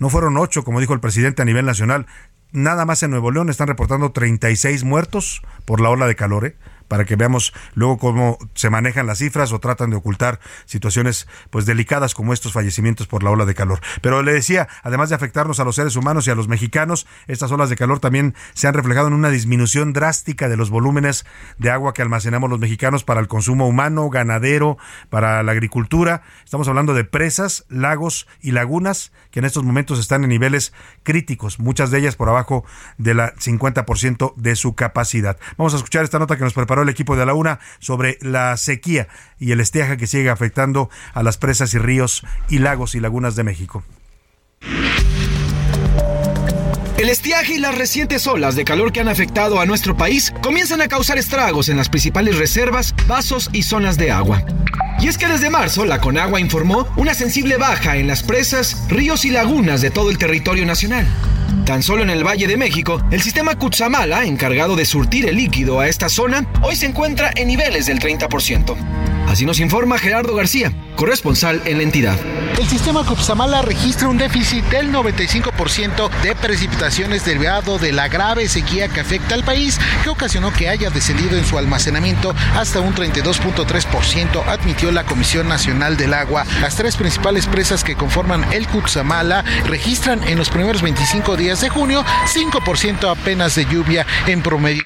S4: no fueron ocho, como dijo el presidente a nivel nacional. Nada más en Nuevo León están reportando 36 muertos por la ola de calor. ¿eh? Para que veamos luego cómo se manejan las cifras o tratan de ocultar situaciones pues delicadas como estos fallecimientos por la ola de calor. Pero le decía, además de afectarnos a los seres humanos y a los mexicanos, estas olas de calor también se han reflejado en una disminución drástica de los volúmenes de agua que almacenamos los mexicanos para el consumo humano, ganadero, para la agricultura. Estamos hablando de presas, lagos y lagunas que en estos momentos están en niveles críticos, muchas de ellas por abajo de la 50% de su capacidad. Vamos a escuchar esta nota que nos preparó el equipo de la UNA sobre la sequía y el estiaje que sigue afectando a las presas y ríos y lagos y lagunas de México.
S13: El estiaje y las recientes olas de calor que han afectado a nuestro país comienzan a causar estragos en las principales reservas, vasos y zonas de agua. Y es que desde marzo la Conagua informó una sensible baja en las presas, ríos y lagunas de todo el territorio nacional. Tan solo en el Valle de México, el sistema Cutzamala, encargado de surtir el líquido a esta zona, hoy se encuentra en niveles del 30%. Así nos informa Gerardo García, corresponsal en la entidad.
S14: El sistema Cutzamala registra un déficit del 95% de precipitaciones derivado de la grave sequía que afecta al país, que ocasionó que haya descendido en su almacenamiento hasta un 32.3%, admitió la Comisión Nacional del Agua. Las tres principales presas que conforman el Cutzamala registran en los primeros 25 días de junio 5% apenas de lluvia en promedio.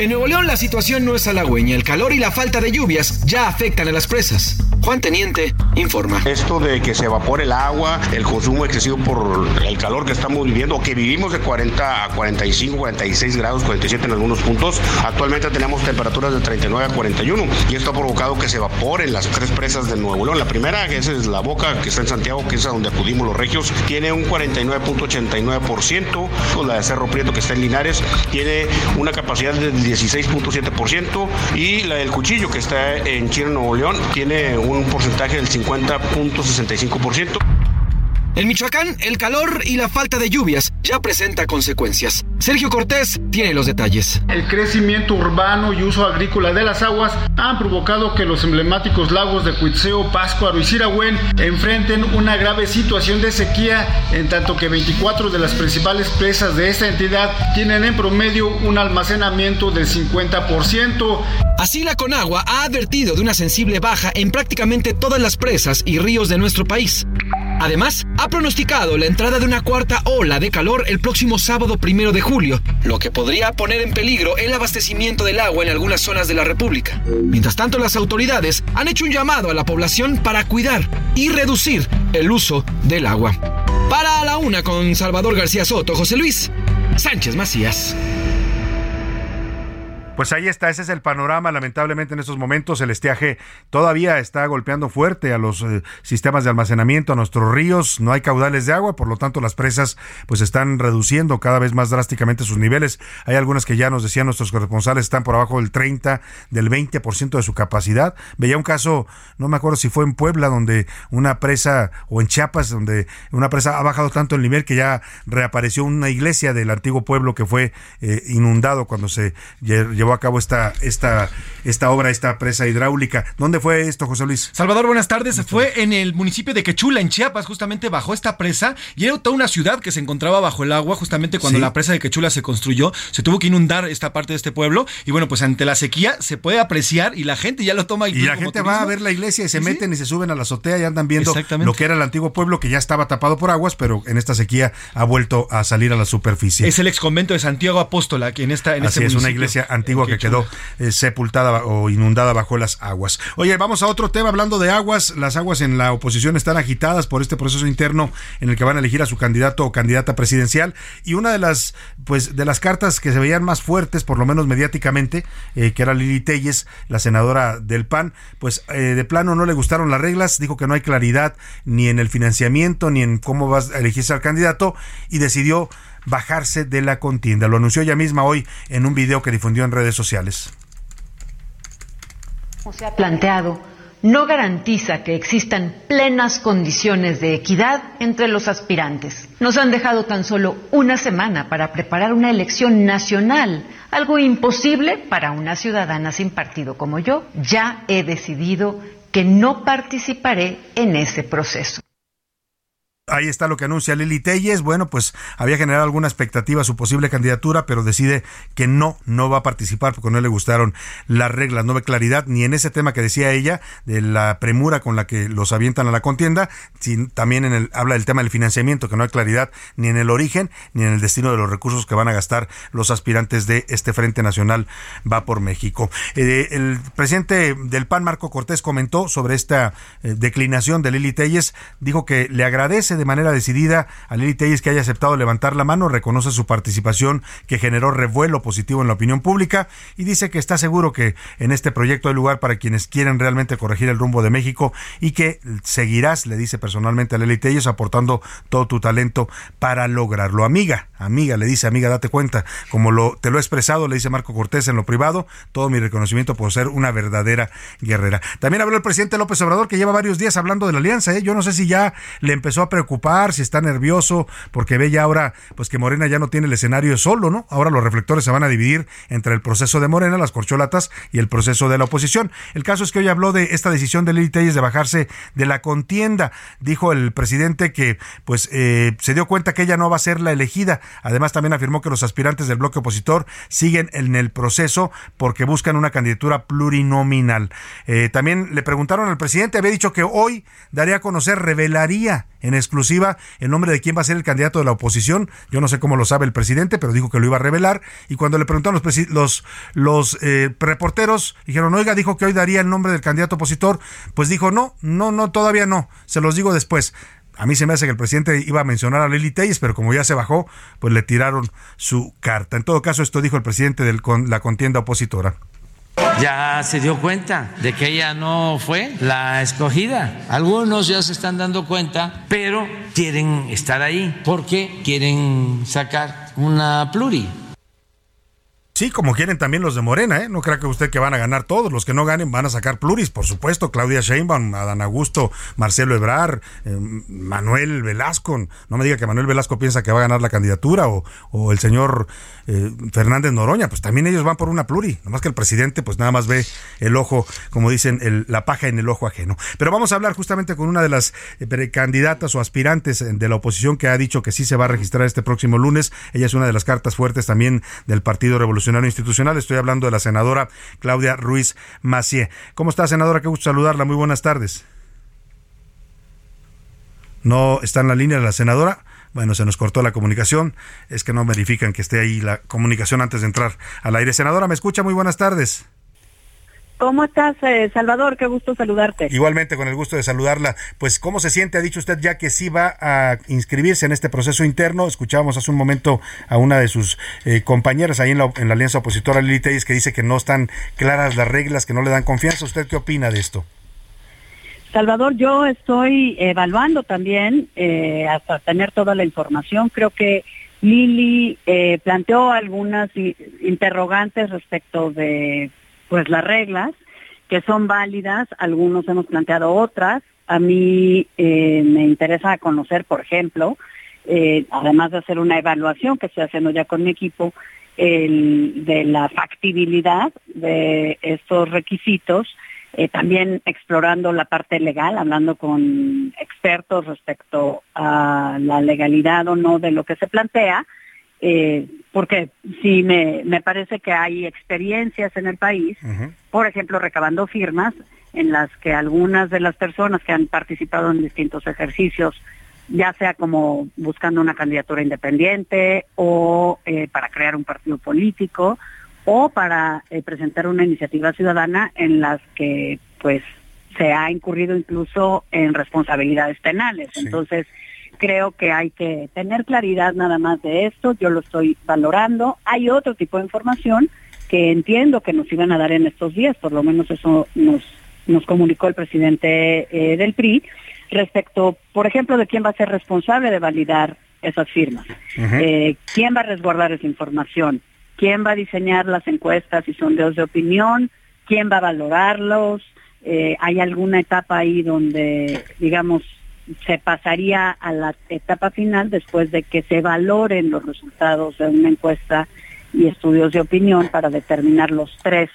S13: En Nuevo León la situación no es halagüeña. El calor y la falta de lluvias ya afectan a las presas. Juan Teniente informa.
S15: Esto de que se evapore el agua, el consumo excesivo por el calor que estamos viviendo, que vivimos de 40 a 45, 46 grados, 47 en algunos puntos. Actualmente tenemos temperaturas de 39 a 41 y esto ha provocado que se evaporen las tres presas de Nuevo León. La primera, que es la Boca, que está en Santiago, que es a donde acudimos los regios, tiene un 49.89%. La de Cerro Prieto, que está en Linares, tiene una capacidad de 16.7% y la del Cuchillo, que está en Chile, Nuevo León, tiene un porcentaje del 50.65%.
S13: En Michoacán, el calor y la falta de lluvias ya presenta consecuencias. Sergio Cortés tiene los detalles.
S16: El crecimiento urbano y uso agrícola de las aguas han provocado que los emblemáticos lagos de Cuitzeo, Páscuaro y Siragüen enfrenten una grave situación de sequía, en tanto que 24 de las principales presas de esta entidad tienen en promedio un almacenamiento del 50%.
S13: Así la Conagua ha advertido de una sensible baja en prácticamente todas las presas y ríos de nuestro país. Además, ha pronosticado la entrada de una cuarta ola de calor el próximo sábado primero de julio, lo que podría poner en peligro el abastecimiento del agua en algunas zonas de la República. Mientras tanto, las autoridades han hecho un llamado a la población para cuidar y reducir el uso del agua. Para la una con Salvador García Soto, José Luis Sánchez Macías.
S4: Pues ahí está, ese es el panorama. Lamentablemente en estos momentos el estiaje todavía está golpeando fuerte a los eh, sistemas de almacenamiento, a nuestros ríos. No hay caudales de agua, por lo tanto las presas pues están reduciendo cada vez más drásticamente sus niveles. Hay algunas que ya nos decían nuestros corresponsales están por abajo del 30, del 20% de su capacidad. Veía un caso, no me acuerdo si fue en Puebla, donde una presa, o en Chiapas, donde una presa ha bajado tanto el nivel que ya reapareció una iglesia del antiguo pueblo que fue eh, inundado cuando se llevó llevó a cabo esta, esta, esta obra, esta presa hidráulica. ¿Dónde fue esto, José Luis?
S17: Salvador, buenas tardes. Fue en el municipio de Quechula, en Chiapas, justamente bajo esta presa, y era toda una ciudad que se encontraba bajo el agua, justamente cuando la presa de Quechula se construyó, se tuvo que inundar esta parte de este pueblo, y bueno, pues ante la sequía se puede apreciar y la gente ya lo toma.
S4: Y la gente va a ver la iglesia y se meten y se suben a la azotea y andan viendo lo que era el antiguo pueblo que ya estaba tapado por aguas, pero en esta sequía ha vuelto a salir a la superficie.
S17: Es el ex convento de Santiago Apóstola, que en esta en
S4: Así
S17: este
S4: es, una iglesia antigua que quedó eh, sepultada o inundada bajo las aguas. Oye, vamos a otro tema hablando de aguas. Las aguas en la oposición están agitadas por este proceso interno en el que van a elegir a su candidato o candidata presidencial y una de las pues de las cartas que se veían más fuertes, por lo menos mediáticamente, eh, que era Lili Telles, la senadora del PAN, pues eh, de plano no le gustaron las reglas, dijo que no hay claridad ni en el financiamiento ni en cómo va a elegirse al candidato y decidió bajarse de la contienda. Lo anunció ella misma hoy en un video que difundió en redes sociales.
S1: Como se ha planteado, no garantiza que existan plenas condiciones de equidad entre los aspirantes. Nos han dejado tan solo una semana para preparar una elección nacional, algo imposible para una ciudadana sin partido como yo. Ya he decidido que no participaré en ese proceso.
S4: Ahí está lo que anuncia Lili Telles. Bueno, pues había generado alguna expectativa su posible candidatura, pero decide que no, no va a participar porque no le gustaron las reglas, no ve claridad ni en ese tema que decía ella, de la premura con la que los avientan a la contienda, también en el, habla del tema del financiamiento, que no hay claridad ni en el origen ni en el destino de los recursos que van a gastar los aspirantes de este Frente Nacional Va por México. Eh, el presidente del PAN, Marco Cortés, comentó sobre esta eh, declinación de Lili Telles, dijo que le agradece de manera decidida a Lili Telles que haya aceptado levantar la mano, reconoce su participación que generó revuelo positivo en la opinión pública y dice que está seguro que en este proyecto hay lugar para quienes quieren realmente corregir el rumbo de México y que seguirás, le dice personalmente a Lili Telles, aportando todo tu talento para lograrlo. Amiga, amiga, le dice, amiga, date cuenta, como lo, te lo he expresado, le dice Marco Cortés en lo privado, todo mi reconocimiento por ser una verdadera guerrera. También habló el presidente López Obrador, que lleva varios días hablando de la alianza, ¿eh? yo no sé si ya le empezó a preocupar si está nervioso, porque ve ya ahora pues que Morena ya no tiene el escenario solo, ¿no? Ahora los reflectores se van a dividir entre el proceso de Morena, las corcholatas y el proceso de la oposición. El caso es que hoy habló de esta decisión de Lili Telles de bajarse de la contienda. Dijo el presidente que pues eh, se dio cuenta que ella no va a ser la elegida. Además también afirmó que los aspirantes del bloque opositor siguen en el proceso porque buscan una candidatura plurinominal. Eh, también le preguntaron al presidente, había dicho que hoy daría a conocer, revelaría en exclusiva el nombre de quién va a ser el candidato de la oposición. Yo no sé cómo lo sabe el presidente, pero dijo que lo iba a revelar. Y cuando le preguntaron los, los, los eh, reporteros, dijeron, oiga, dijo que hoy daría el nombre del candidato opositor. Pues dijo, no, no, no, todavía no. Se los digo después. A mí se me hace que el presidente iba a mencionar a Lili Telles, pero como ya se bajó, pues le tiraron su carta. En todo caso, esto dijo el presidente de la contienda opositora
S3: ya se dio cuenta de que ella no fue la escogida. Algunos ya se están dando cuenta, pero quieren estar ahí porque quieren sacar una pluri.
S4: Sí, como quieren también los de Morena, ¿eh? No crea que usted que van a ganar todos. Los que no ganen van a sacar pluris, por supuesto. Claudia Sheinbaum, Adán Augusto, Marcelo Ebrar, eh, Manuel Velasco. No me diga que Manuel Velasco piensa que va a ganar la candidatura o, o el señor eh, Fernández Noroña. Pues también ellos van por una pluri. Nomás que el presidente pues nada más ve el ojo, como dicen, la paja en el ojo ajeno. Pero vamos a hablar justamente con una de las eh, candidatas o aspirantes de la oposición que ha dicho que sí se va a registrar este próximo lunes. Ella es una de las cartas fuertes también del Partido Revolucionario Institucional. Estoy hablando de la senadora Claudia Ruiz Macié. ¿Cómo está, senadora? Qué gusto saludarla. Muy buenas tardes. No está en la línea la senadora. Bueno, se nos cortó la comunicación. Es que no verifican que esté ahí la comunicación antes de entrar al aire. Senadora, ¿me escucha? Muy buenas tardes.
S18: ¿Cómo estás, eh, Salvador? Qué gusto saludarte.
S4: Igualmente, con el gusto de saludarla. Pues, ¿cómo se siente? Ha dicho usted ya que sí va a inscribirse en este proceso interno. Escuchábamos hace un momento a una de sus eh, compañeras ahí en la, en la alianza opositora, Lili Telles, que dice que no están claras las reglas, que no le dan confianza. ¿Usted qué opina de esto?
S18: Salvador, yo estoy evaluando también, eh, hasta tener toda la información. Creo que Lili planteó algunas interrogantes respecto de pues las reglas, que son válidas, algunos hemos planteado otras. A mí eh, me interesa conocer, por ejemplo, eh, además de hacer una evaluación que estoy haciendo ya con mi equipo, el, de la factibilidad de estos requisitos, eh, también explorando la parte legal, hablando con expertos respecto a la legalidad o no de lo que se plantea, porque sí me, me parece que hay experiencias en el país, por ejemplo, recabando firmas en las que algunas de las personas que han participado en distintos ejercicios ya sea como buscando una candidatura independiente o eh, para crear un partido político o para eh, presentar una iniciativa ciudadana en las que pues se ha incurrido incluso en responsabilidades penales. Entonces, creo que hay que tener claridad nada más de esto, yo lo estoy valorando. Hay otro tipo de información que entiendo que nos iban a dar en estos días, por lo menos eso nos, nos comunicó el presidente eh, del PRI, respecto, por ejemplo, de quién va a ser responsable de validar esas firmas, eh, quién va a resguardar esa información, quién va a diseñar las encuestas y sondeos de opinión, quién va a valorarlos, eh, hay alguna etapa ahí donde, digamos, se pasaría a la etapa final después de que se valoren los resultados de una encuesta y estudios de opinión para determinar los tres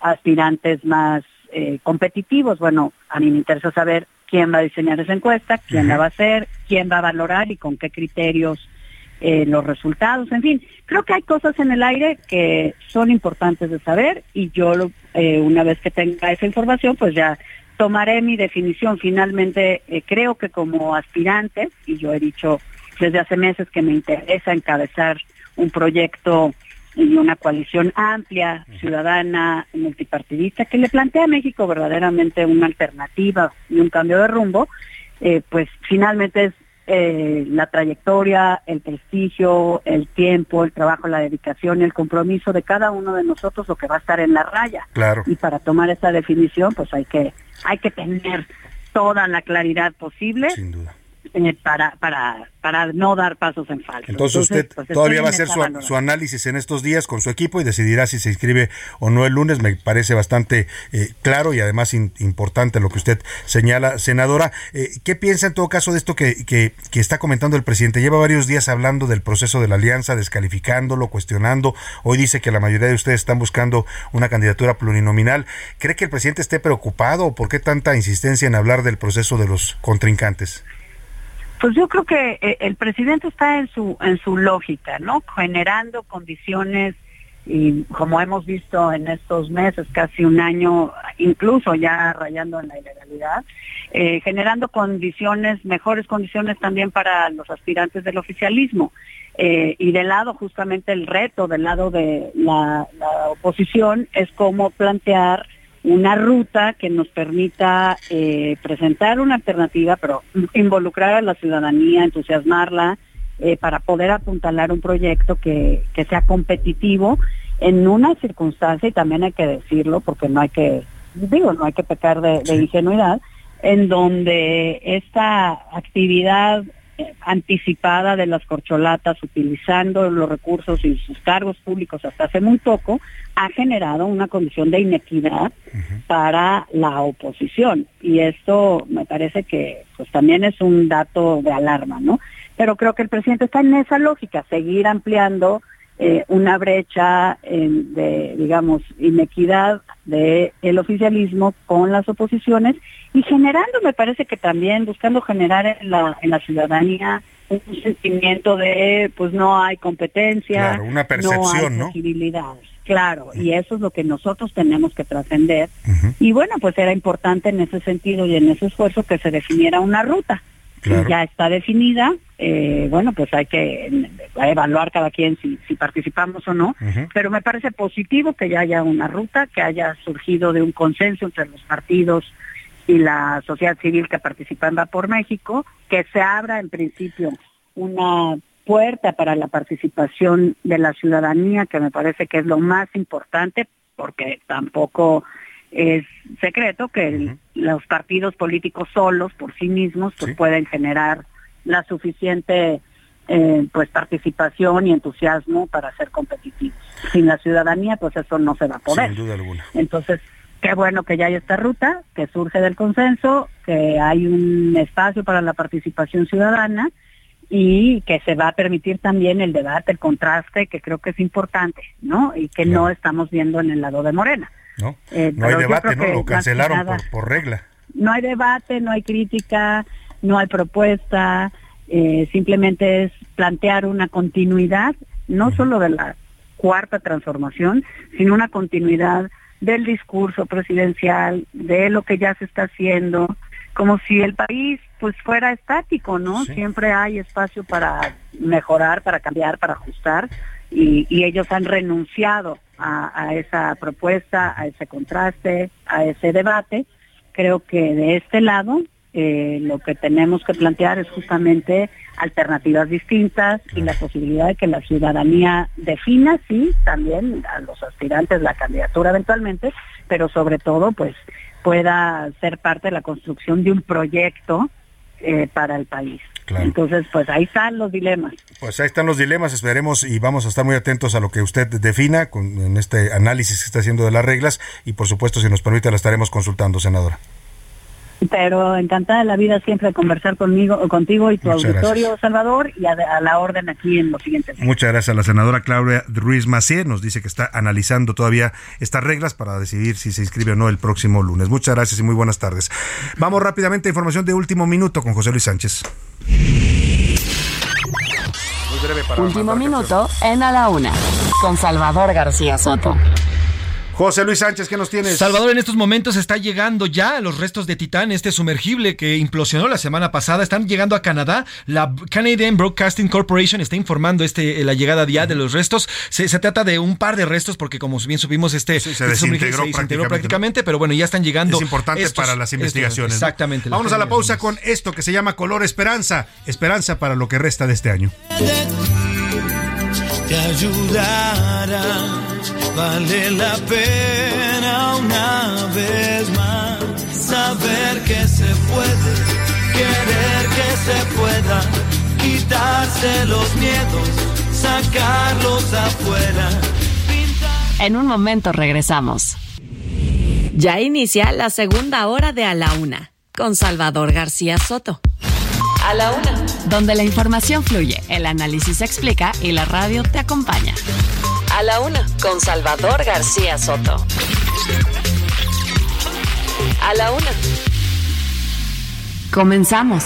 S18: aspirantes más eh, competitivos. Bueno, a mí me interesa saber quién va a diseñar esa encuesta, quién la va a hacer, quién va a valorar y con qué criterios eh, los resultados. En fin, creo que hay cosas en el aire que son importantes de saber y yo eh, una vez que tenga esa información, pues ya tomaré mi definición. Finalmente, eh, creo que como aspirante, y yo he dicho desde hace meses que me interesa encabezar un proyecto y una coalición amplia, ciudadana, multipartidista, que le plantea a México verdaderamente una alternativa y un cambio de rumbo, eh, pues finalmente es eh, la trayectoria, el prestigio, el tiempo, el trabajo, la dedicación y el compromiso de cada uno de nosotros lo que va a estar en la raya.
S4: Claro.
S18: Y para tomar esa definición, pues hay que hay que tener toda la claridad posible.
S4: Sin duda
S18: eh, para, para, para no dar pasos en falso.
S4: Entonces, usted pues, todavía va a hacer su, análisis en estos días con su equipo y decidirá si se inscribe o no el lunes. Me parece bastante eh, claro y además importante lo que usted señala, senadora. Eh, ¿Qué piensa en todo caso de esto que, que, que, está comentando el presidente? Lleva varios días hablando del proceso de la alianza, descalificándolo, cuestionando. Hoy dice que la mayoría de ustedes están buscando una candidatura plurinominal. ¿Cree que el presidente esté preocupado o por qué tanta insistencia en hablar del proceso de los contrincantes?
S18: Pues yo creo que eh, el presidente está en su en su lógica, ¿no? Generando condiciones y como hemos visto en estos meses, casi un año, incluso ya rayando en la ilegalidad, eh, generando condiciones, mejores condiciones también para los aspirantes del oficialismo. Eh, y del lado, justamente el reto del lado de la, la oposición es cómo plantear una ruta que nos permita eh, presentar una alternativa, pero involucrar a la ciudadanía, entusiasmarla, eh, para poder apuntalar un proyecto que, que sea competitivo en una circunstancia, y también hay que decirlo, porque no hay que, digo, no hay que pecar de, de ingenuidad, en donde esta actividad anticipada de las corcholatas utilizando los recursos y sus cargos públicos hasta hace muy poco ha generado una condición de inequidad para la oposición y esto me parece que pues también es un dato de alarma, ¿no? Pero creo que el presidente está en esa lógica, seguir ampliando eh, una brecha de, digamos, inequidad del el oficialismo con las oposiciones y generando, me parece que también buscando generar en la, en la ciudadanía un sentimiento de, pues no hay competencia,
S4: una percepción,
S18: no hay posibilidades. Claro, y eso es lo que nosotros tenemos que trascender. Y bueno, pues era importante en ese sentido y en ese esfuerzo que se definiera una ruta. Ya está definida, eh, bueno, pues hay que evaluar cada quien si, si participamos o no, pero me parece positivo que ya haya una ruta, que haya surgido de un consenso entre los partidos y la sociedad civil que participa en Va por México, que se abra en principio una puerta para la participación de la ciudadanía, que me parece que es lo más importante, porque tampoco es secreto que los partidos políticos solos por sí mismos pues, pueden generar la suficiente eh, pues participación y entusiasmo para ser competitivos. Sin la ciudadanía pues eso no se va a poder.
S4: Sin duda alguna.
S18: Entonces, qué bueno que ya hay esta ruta, que surge del consenso, que hay un espacio para la participación ciudadana y que se va a permitir también el debate, el contraste, que creo que es importante, ¿no? Y que no estamos viendo en el lado de Morena.
S4: No,
S18: Eh,
S4: no hay debate, ¿no? Lo cancelaron
S18: nada-
S4: por, por regla.
S18: no hay debate, no hay crítica, no hay propuesta, eh, simplemente es plantear una continuidad, no solo de la cuarta transformación, sino una continuidad del discurso presidencial, de lo que ya se está haciendo, como si el país pues fuera estático, ¿no? Siempre hay espacio para mejorar, para cambiar, para ajustar, y, y ellos han renunciado a, a esa propuesta, a ese contraste, a ese debate. Creo que de este lado eh, lo que tenemos que plantear es justamente alternativas distintas y la posibilidad de que la ciudadanía defina, sí, también a los aspirantes la candidatura eventualmente, pero sobre todo pues pueda ser parte de la construcción de un proyecto eh, para el país. Entonces, pues ahí están los dilemas.
S4: Pues ahí están los dilemas, esperemos y vamos a estar muy atentos a lo que usted defina con, en este análisis que está haciendo de las reglas y por supuesto, si nos permite, la estaremos consultando, senadora.
S18: Pero encantada de la vida siempre de conversar conmigo, o contigo y tu
S4: Muchas
S18: auditorio, Salvador, y a, a la orden aquí en los siguientes.
S4: Muchas gracias a la senadora Claudia Ruiz Macié. Nos dice que está analizando todavía estas reglas para decidir si se inscribe o no el próximo lunes. Muchas gracias y muy buenas tardes. Vamos rápidamente a información de último minuto con José Luis Sánchez. Muy breve para
S6: Último minuto en A la Una, con Salvador García Soto.
S4: José Luis Sánchez, ¿qué nos tienes?
S13: Salvador, en estos momentos está llegando ya los restos de Titán, este sumergible que implosionó la semana pasada. Están llegando a Canadá. La Canadian Broadcasting Corporation está informando este la llegada ya de los restos. Se, se trata de un par de restos porque como bien supimos este, este
S4: desintegró
S13: se desintegró
S4: prácticamente,
S13: prácticamente, pero bueno, ya están llegando.
S4: Es importante
S13: estos-
S4: para las
S13: estos-
S4: investigaciones. ¿no?
S13: exactamente.
S4: Vámonos a la pausa con esto que se llama Color Esperanza. Esperanza para lo que resta de este año.
S19: te ayudará. Vale la pena una vez más saber que se puede, querer que se pueda, quitarse los miedos, sacarlos afuera.
S6: En un momento regresamos. Ya inicia la segunda hora de A la Una, con Salvador García Soto.
S5: A la Una.
S6: Donde la información fluye, el análisis se explica y la radio te acompaña.
S5: A la Una, con Salvador García Soto. A la Una.
S6: Comenzamos.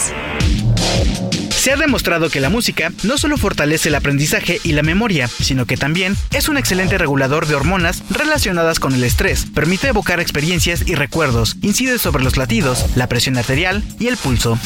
S11: Se ha demostrado que la música no solo fortalece el aprendizaje y la memoria, sino que también es un excelente regulador de hormonas relacionadas con el estrés, permite evocar experiencias y recuerdos, incide sobre los latidos, la presión arterial y el pulso.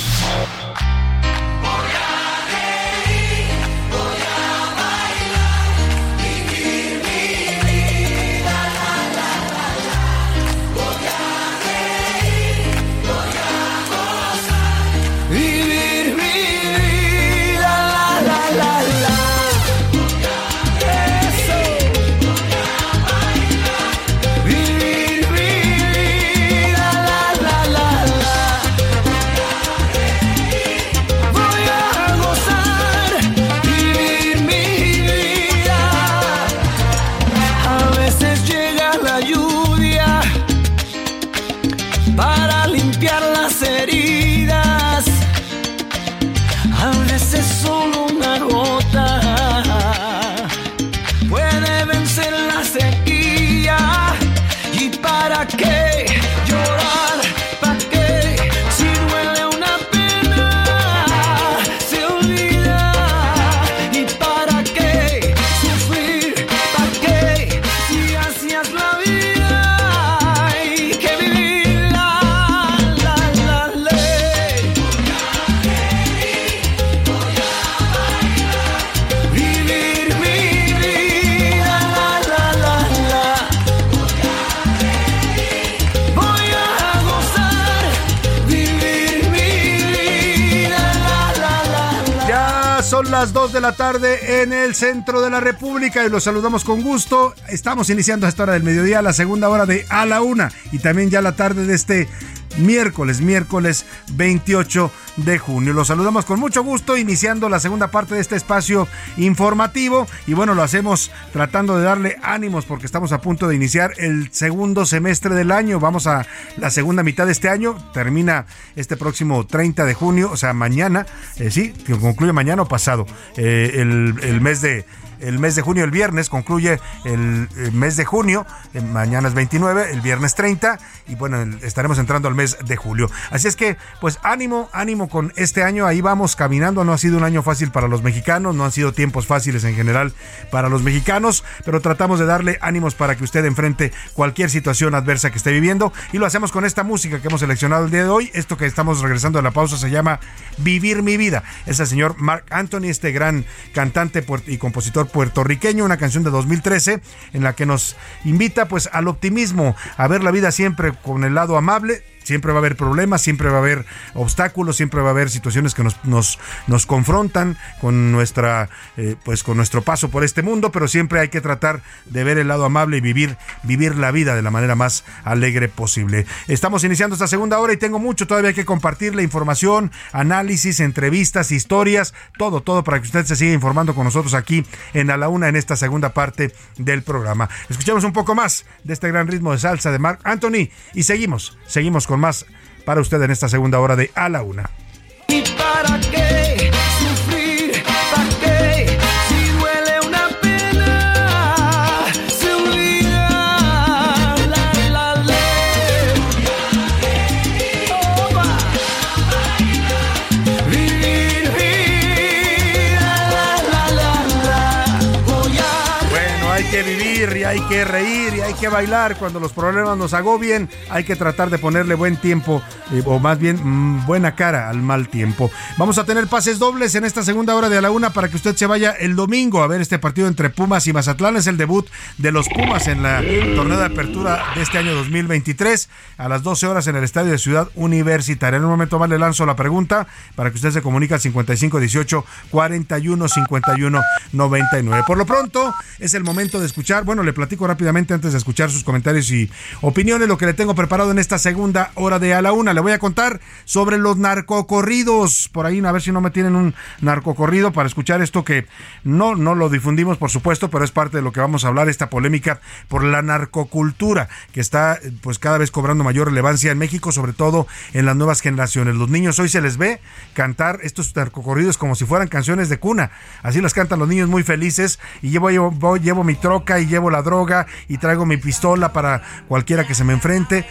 S4: Las 2 de la tarde en el centro de la República y los saludamos con gusto. Estamos iniciando a esta hora del mediodía, la segunda hora de A la Una y también ya la tarde de este miércoles, miércoles 28 de junio. Los saludamos con mucho gusto, iniciando la segunda parte de este espacio informativo. Y bueno, lo hacemos tratando de darle ánimos porque estamos a punto de iniciar el segundo semestre del año. Vamos a la segunda mitad de este año. Termina este próximo 30 de junio, o sea, mañana, eh, sí, que concluye mañana o pasado, eh, el, el mes de el mes de junio, el viernes, concluye el, mes de junio, eh, mañana es 29, el viernes 30 y bueno, estaremos entrando al mes de julio. Así es que, pues ánimo, ánimo con este año, ahí vamos caminando, no ha sido un año fácil para los mexicanos, no han sido tiempos fáciles en general para los mexicanos, pero tratamos de darle ánimos para que usted enfrente cualquier situación adversa que esté viviendo y lo hacemos con esta música que hemos seleccionado el día de hoy. Esto que estamos regresando de la pausa se llama Vivir mi vida. Es el señor Mark Anthony, este gran cantante y compositor puertorriqueño, una canción de 2013 en la que nos invita pues al optimismo, a ver la vida siempre con el lado amable Siempre va a haber problemas, siempre va a haber obstáculos, siempre va a haber situaciones que nos, nos, nos confrontan con nuestra eh, pues con nuestro paso por este mundo, pero siempre hay que tratar de ver el lado amable y vivir, vivir la vida de la manera más alegre posible. Estamos iniciando esta segunda hora y tengo mucho todavía que compartir la información, análisis, entrevistas, historias, todo, todo para que usted se siga informando con nosotros aquí en A la Una en esta segunda parte del programa. Escuchemos un poco más de este gran ritmo de salsa de Mark Anthony y seguimos, seguimos con más para usted en esta segunda hora de A la Una.
S11: ¿Y para qué
S4: hay que reír y hay que bailar cuando los problemas nos agobien. Hay que tratar de ponerle buen tiempo eh, o más bien mm, buena cara al mal tiempo. Vamos a tener pases dobles en esta segunda hora de la una para que usted se vaya el domingo a ver este partido entre Pumas y Mazatlán. Es el debut de los Pumas en la torneo de apertura de este año 2023 a las 12 horas en el estadio de Ciudad Universitaria. En un momento más le lanzo la pregunta para que usted se comunique al 5518 41 51 99. Por lo pronto es el momento de escuchar, bueno, le rápidamente antes de escuchar sus comentarios y opiniones lo que le tengo preparado en esta segunda hora de a la una. Le voy a contar sobre los narcocorridos. Por ahí, a ver si no me tienen un narcocorrido para escuchar esto que no, no lo difundimos, por supuesto, pero es parte de lo que vamos a hablar, esta polémica por la narcocultura, que está pues cada vez cobrando mayor relevancia en México, sobre todo en las nuevas generaciones. Los niños hoy se les ve cantar estos narcocorridos como si fueran canciones de cuna. Así las cantan los niños muy felices y llevo, llevo, llevo mi troca y llevo la droga y traigo mi pistola para cualquiera que se me enfrente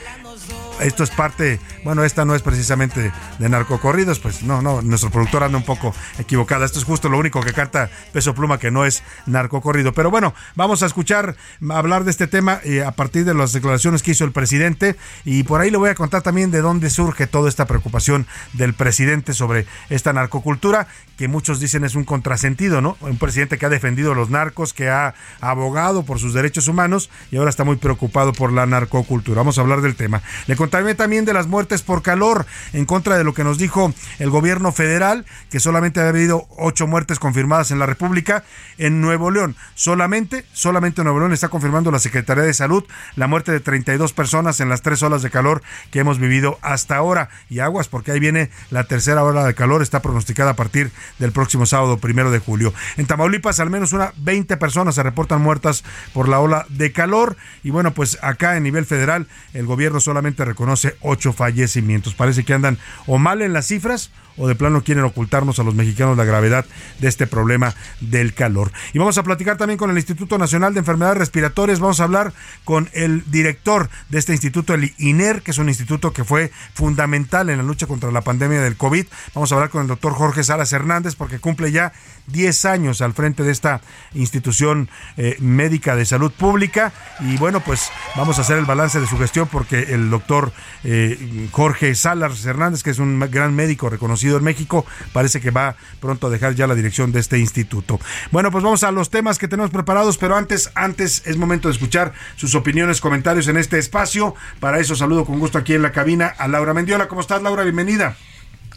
S4: esto es parte, bueno, esta no es precisamente de narcocorridos, pues no, no, nuestro productor anda un poco equivocada. Esto es justo lo único que canta Peso Pluma que no es narcocorrido. Pero bueno, vamos a escuchar, hablar de este tema eh, a partir de las declaraciones que hizo el presidente y por ahí le voy a contar también de dónde surge toda esta preocupación del presidente sobre esta narcocultura, que muchos dicen es un contrasentido, ¿no? Un presidente que ha defendido los narcos, que ha abogado por sus derechos humanos y ahora está muy preocupado por la narcocultura. Vamos a hablar del tema. Le contaré también de las muertes por calor, en contra de lo que nos dijo el gobierno federal, que solamente ha habido ocho muertes confirmadas en la República. En Nuevo León, solamente, solamente Nuevo León está confirmando la Secretaría de Salud la muerte de 32 personas en las tres olas de calor que hemos vivido hasta ahora. Y aguas, porque ahí viene la tercera ola de calor, está pronosticada a partir del próximo sábado, primero de julio. En Tamaulipas, al menos una 20 personas se reportan muertas por la ola de calor. Y bueno, pues acá en nivel federal, el gobierno solamente reconoce ocho fallecimientos. Parece que andan o mal en las cifras o de plano quieren ocultarnos a los mexicanos la gravedad de este problema del calor. Y vamos a platicar también con el Instituto Nacional de Enfermedades Respiratorias. Vamos a hablar con el director de este instituto, el INER, que es un instituto que fue fundamental en la lucha contra la pandemia del COVID. Vamos a hablar con el doctor Jorge Salas Hernández porque cumple ya 10 años al frente de esta institución eh, médica de salud pública. Y bueno, pues vamos a hacer el balance de su gestión porque el doctor eh, Jorge Salas Hernández, que es un gran médico reconocido en México, parece que va pronto a dejar ya la dirección de este instituto. Bueno, pues vamos a los temas que tenemos preparados, pero antes, antes es momento de escuchar sus opiniones, comentarios en este espacio. Para eso saludo con gusto aquí en la cabina a Laura Mendiola. ¿Cómo estás, Laura? Bienvenida.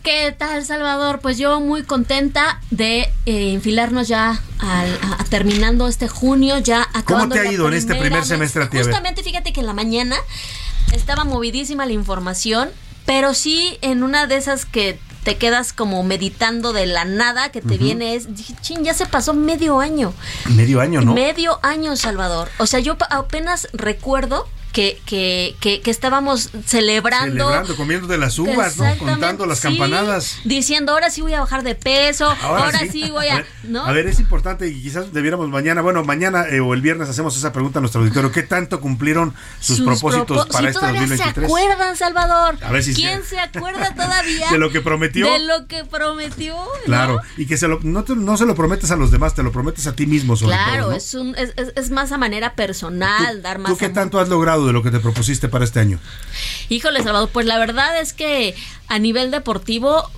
S7: ¿Qué tal, Salvador? Pues yo muy contenta de eh, enfilarnos ya al, a, terminando este junio, ya acabando.
S4: ¿Cómo te ha ido en este primer semestre a ti?
S7: Justamente, fíjate que en la mañana estaba movidísima la información pero sí en una de esas que te quedas como meditando de la nada que te viene es, dije, chin, ya se pasó medio año.
S4: Medio año, ¿no?
S7: Medio año, Salvador. O sea, yo apenas recuerdo que, que, que, que estábamos celebrando.
S4: Celebrando, comiendo de las uvas, Contando las
S7: sí,
S4: campanadas.
S7: Diciendo, ahora sí voy a bajar de peso, ahora, sí. voy a...
S4: ver,
S7: ¿no?
S4: a ver, es importante y quizás debiéramos mañana, bueno, mañana eh, o el viernes hacemos esa pregunta a nuestro auditorio. ¿Qué tanto cumplieron sus, propósitos para
S7: si
S4: este
S7: todavía
S4: 2023?
S7: se acuerdan, Salvador?
S4: A ver si
S7: ¿Quién
S4: se-
S7: se acuerda todavía?
S4: De lo que prometió.
S7: De lo que prometió. ¿no?
S4: Claro, y que se lo, no, te- no se lo prometes a los demás, te lo prometes a ti mismo sobre
S7: Claro,
S4: todo. ¿no?
S7: es, un, es, es- es más a manera personal, dar más
S4: ¿Tú qué
S7: amor.
S4: tanto has logrado de lo que te propusiste para este año?
S7: Híjole, Salvador, pues la verdad es que a nivel deportivo,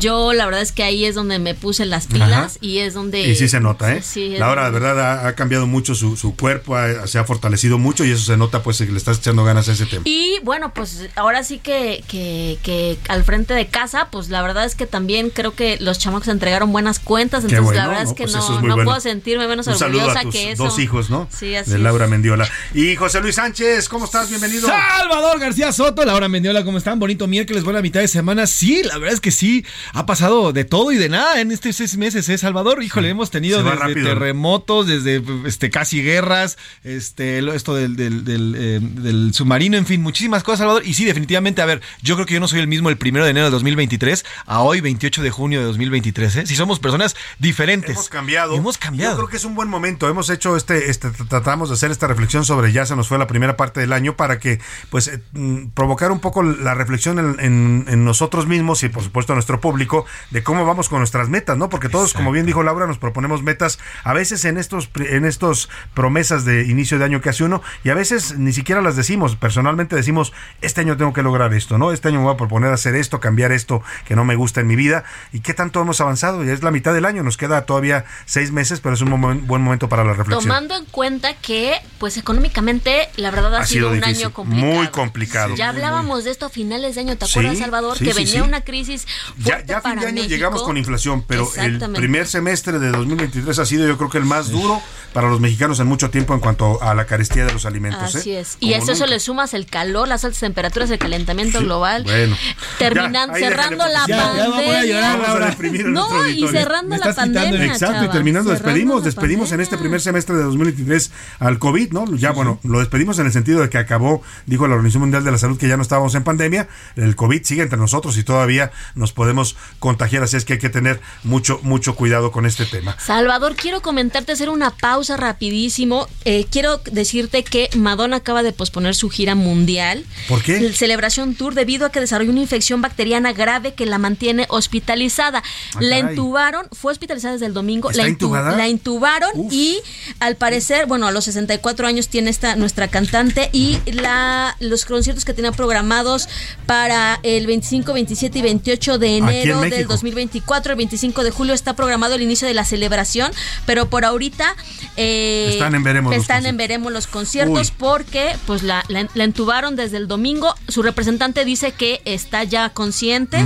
S7: yo la verdad es que ahí es donde me puse las pilas
S4: Ajá.
S7: y es donde...
S4: Y sí se nota, ¿eh?
S7: Sí,
S4: Laura, de verdad, ha, ha cambiado mucho su, su cuerpo, ha- se ha fortalecido mucho y eso se nota, pues, que le estás echando ganas a ese tema.
S7: Y bueno, pues ahora sí que, que, que al frente de casa, pues la verdad es que también creo que los chamacos entregaron buenas cuentas, entonces
S4: bueno,
S7: la verdad
S4: ¿no?
S7: es que
S4: Pues
S7: no,
S4: eso es muy
S7: no
S4: bueno.
S7: puedo sentirme menos
S4: Un
S7: orgullosa
S4: a tus
S7: que eso.
S4: dos hijos, ¿no?
S7: Sí, así
S4: de
S7: es.
S4: Laura Mendiola. Y José Luis Sánchez, ¿cómo estás? Bienvenido.
S13: Salvador García Soto, Laura Mendiola, ¿cómo están? Bonito miércoles, buena mitad de semana. Sí, la verdad es que sí, ha pasado de todo y de nada en estos seis meses, ¿eh, Salvador? Híjole, hemos tenido desde terremotos, desde este casi guerras, este esto del, del, del, eh, del submarino, en fin, muchísimas cosas, Salvador. Y sí, definitivamente, a ver, yo creo que yo no soy el mismo el primero de enero de 2023 a hoy, 28 de junio de 2023, ¿eh? Si somos personas diferentes.
S4: Hemos cambiado.
S13: Hemos cambiado.
S4: Yo creo que es un buen momento. Hemos hecho este, este, tratamos de hacer esta reflexión sobre ya se nos fue la primera parte del año para que, pues, eh, mm, provocar un poco la reflexión en, en- en nosotros mismos y, por supuesto, a nuestro público de cómo vamos con nuestras metas, ¿no? Porque todos, como bien dijo Laura, nos proponemos metas a veces en estos, pri- en estos promesas de inicio de año que hace uno y a veces ni siquiera las decimos. Personalmente decimos, este año tengo que lograr esto, ¿no? Este año me voy a proponer hacer esto, cambiar esto que no me gusta en mi vida. ¿Y qué tanto hemos avanzado? Ya es la mitad del año, nos queda todavía seis meses, pero es un momen- buen momento para la reflexión.
S7: Tomando en cuenta que, pues económicamente, la verdad ha,
S4: ha
S7: sido,
S4: sido
S7: un
S4: difícil,
S7: año complicado.
S4: muy complicado.
S7: Ya hablábamos de esto a finales de año, ¿te
S4: Sí,
S7: acuerdas, Salvador?
S4: sí,
S7: que
S4: sí,
S7: venía
S4: sí.
S7: una crisis fuerte
S4: ya a fin de año
S7: México.
S4: llegamos con inflación, pero el primer semestre de 2023 ha sido yo creo que el más duro para los mexicanos en mucho tiempo en cuanto a la carestía de los alimentos.
S7: Así
S4: ¿eh?
S7: es. Y a eso le sumas el calor, las altas temperaturas, el calentamiento global.
S4: Bueno.
S7: Terminando,
S4: Ya,
S7: cerrando la
S4: ya- ya
S7: pandemia. no, y cerrando la pandemia.
S4: Exacto, y terminando, despedimos, despedimos en este primer semestre de 2023 al COVID, ¿no? Ya, bueno, lo despedimos en el sentido de que acabó, dijo la Organización Mundial de la Salud, que ya no estábamos en pandemia. El COVID sigue entre nosotros y todavía nos podemos contagiar, así es que hay que tener mucho, mucho cuidado con este tema.
S7: Salvador, quiero comentarte, hacer una pausa rapidísimo. Eh, quiero decirte que Madonna acaba de posponer su gira mundial.
S4: ¿Por qué?
S7: El Celebración Tour debido a que desarrolló una infección bacteriana grave que la mantiene hospitalizada.
S4: Ah,
S7: la
S4: caray.
S7: intubaron, fue hospitalizada desde el domingo.
S4: ¿Está
S7: la, intu- la intubaron y al parecer, bueno, a los 64 años tiene esta nuestra cantante y la los conciertos que tenía programados para el 25, 27 y 28 de
S4: Aquí en
S7: enero del
S4: México.
S7: 2024, el 25 de julio está programado el inicio de la celebración, pero por ahorita eh,
S4: Están en veremos los
S7: están en veremos los conciertos
S4: Uy.
S7: porque pues la, la, la entubaron desde el domingo. Su representante dice que está ya consciente,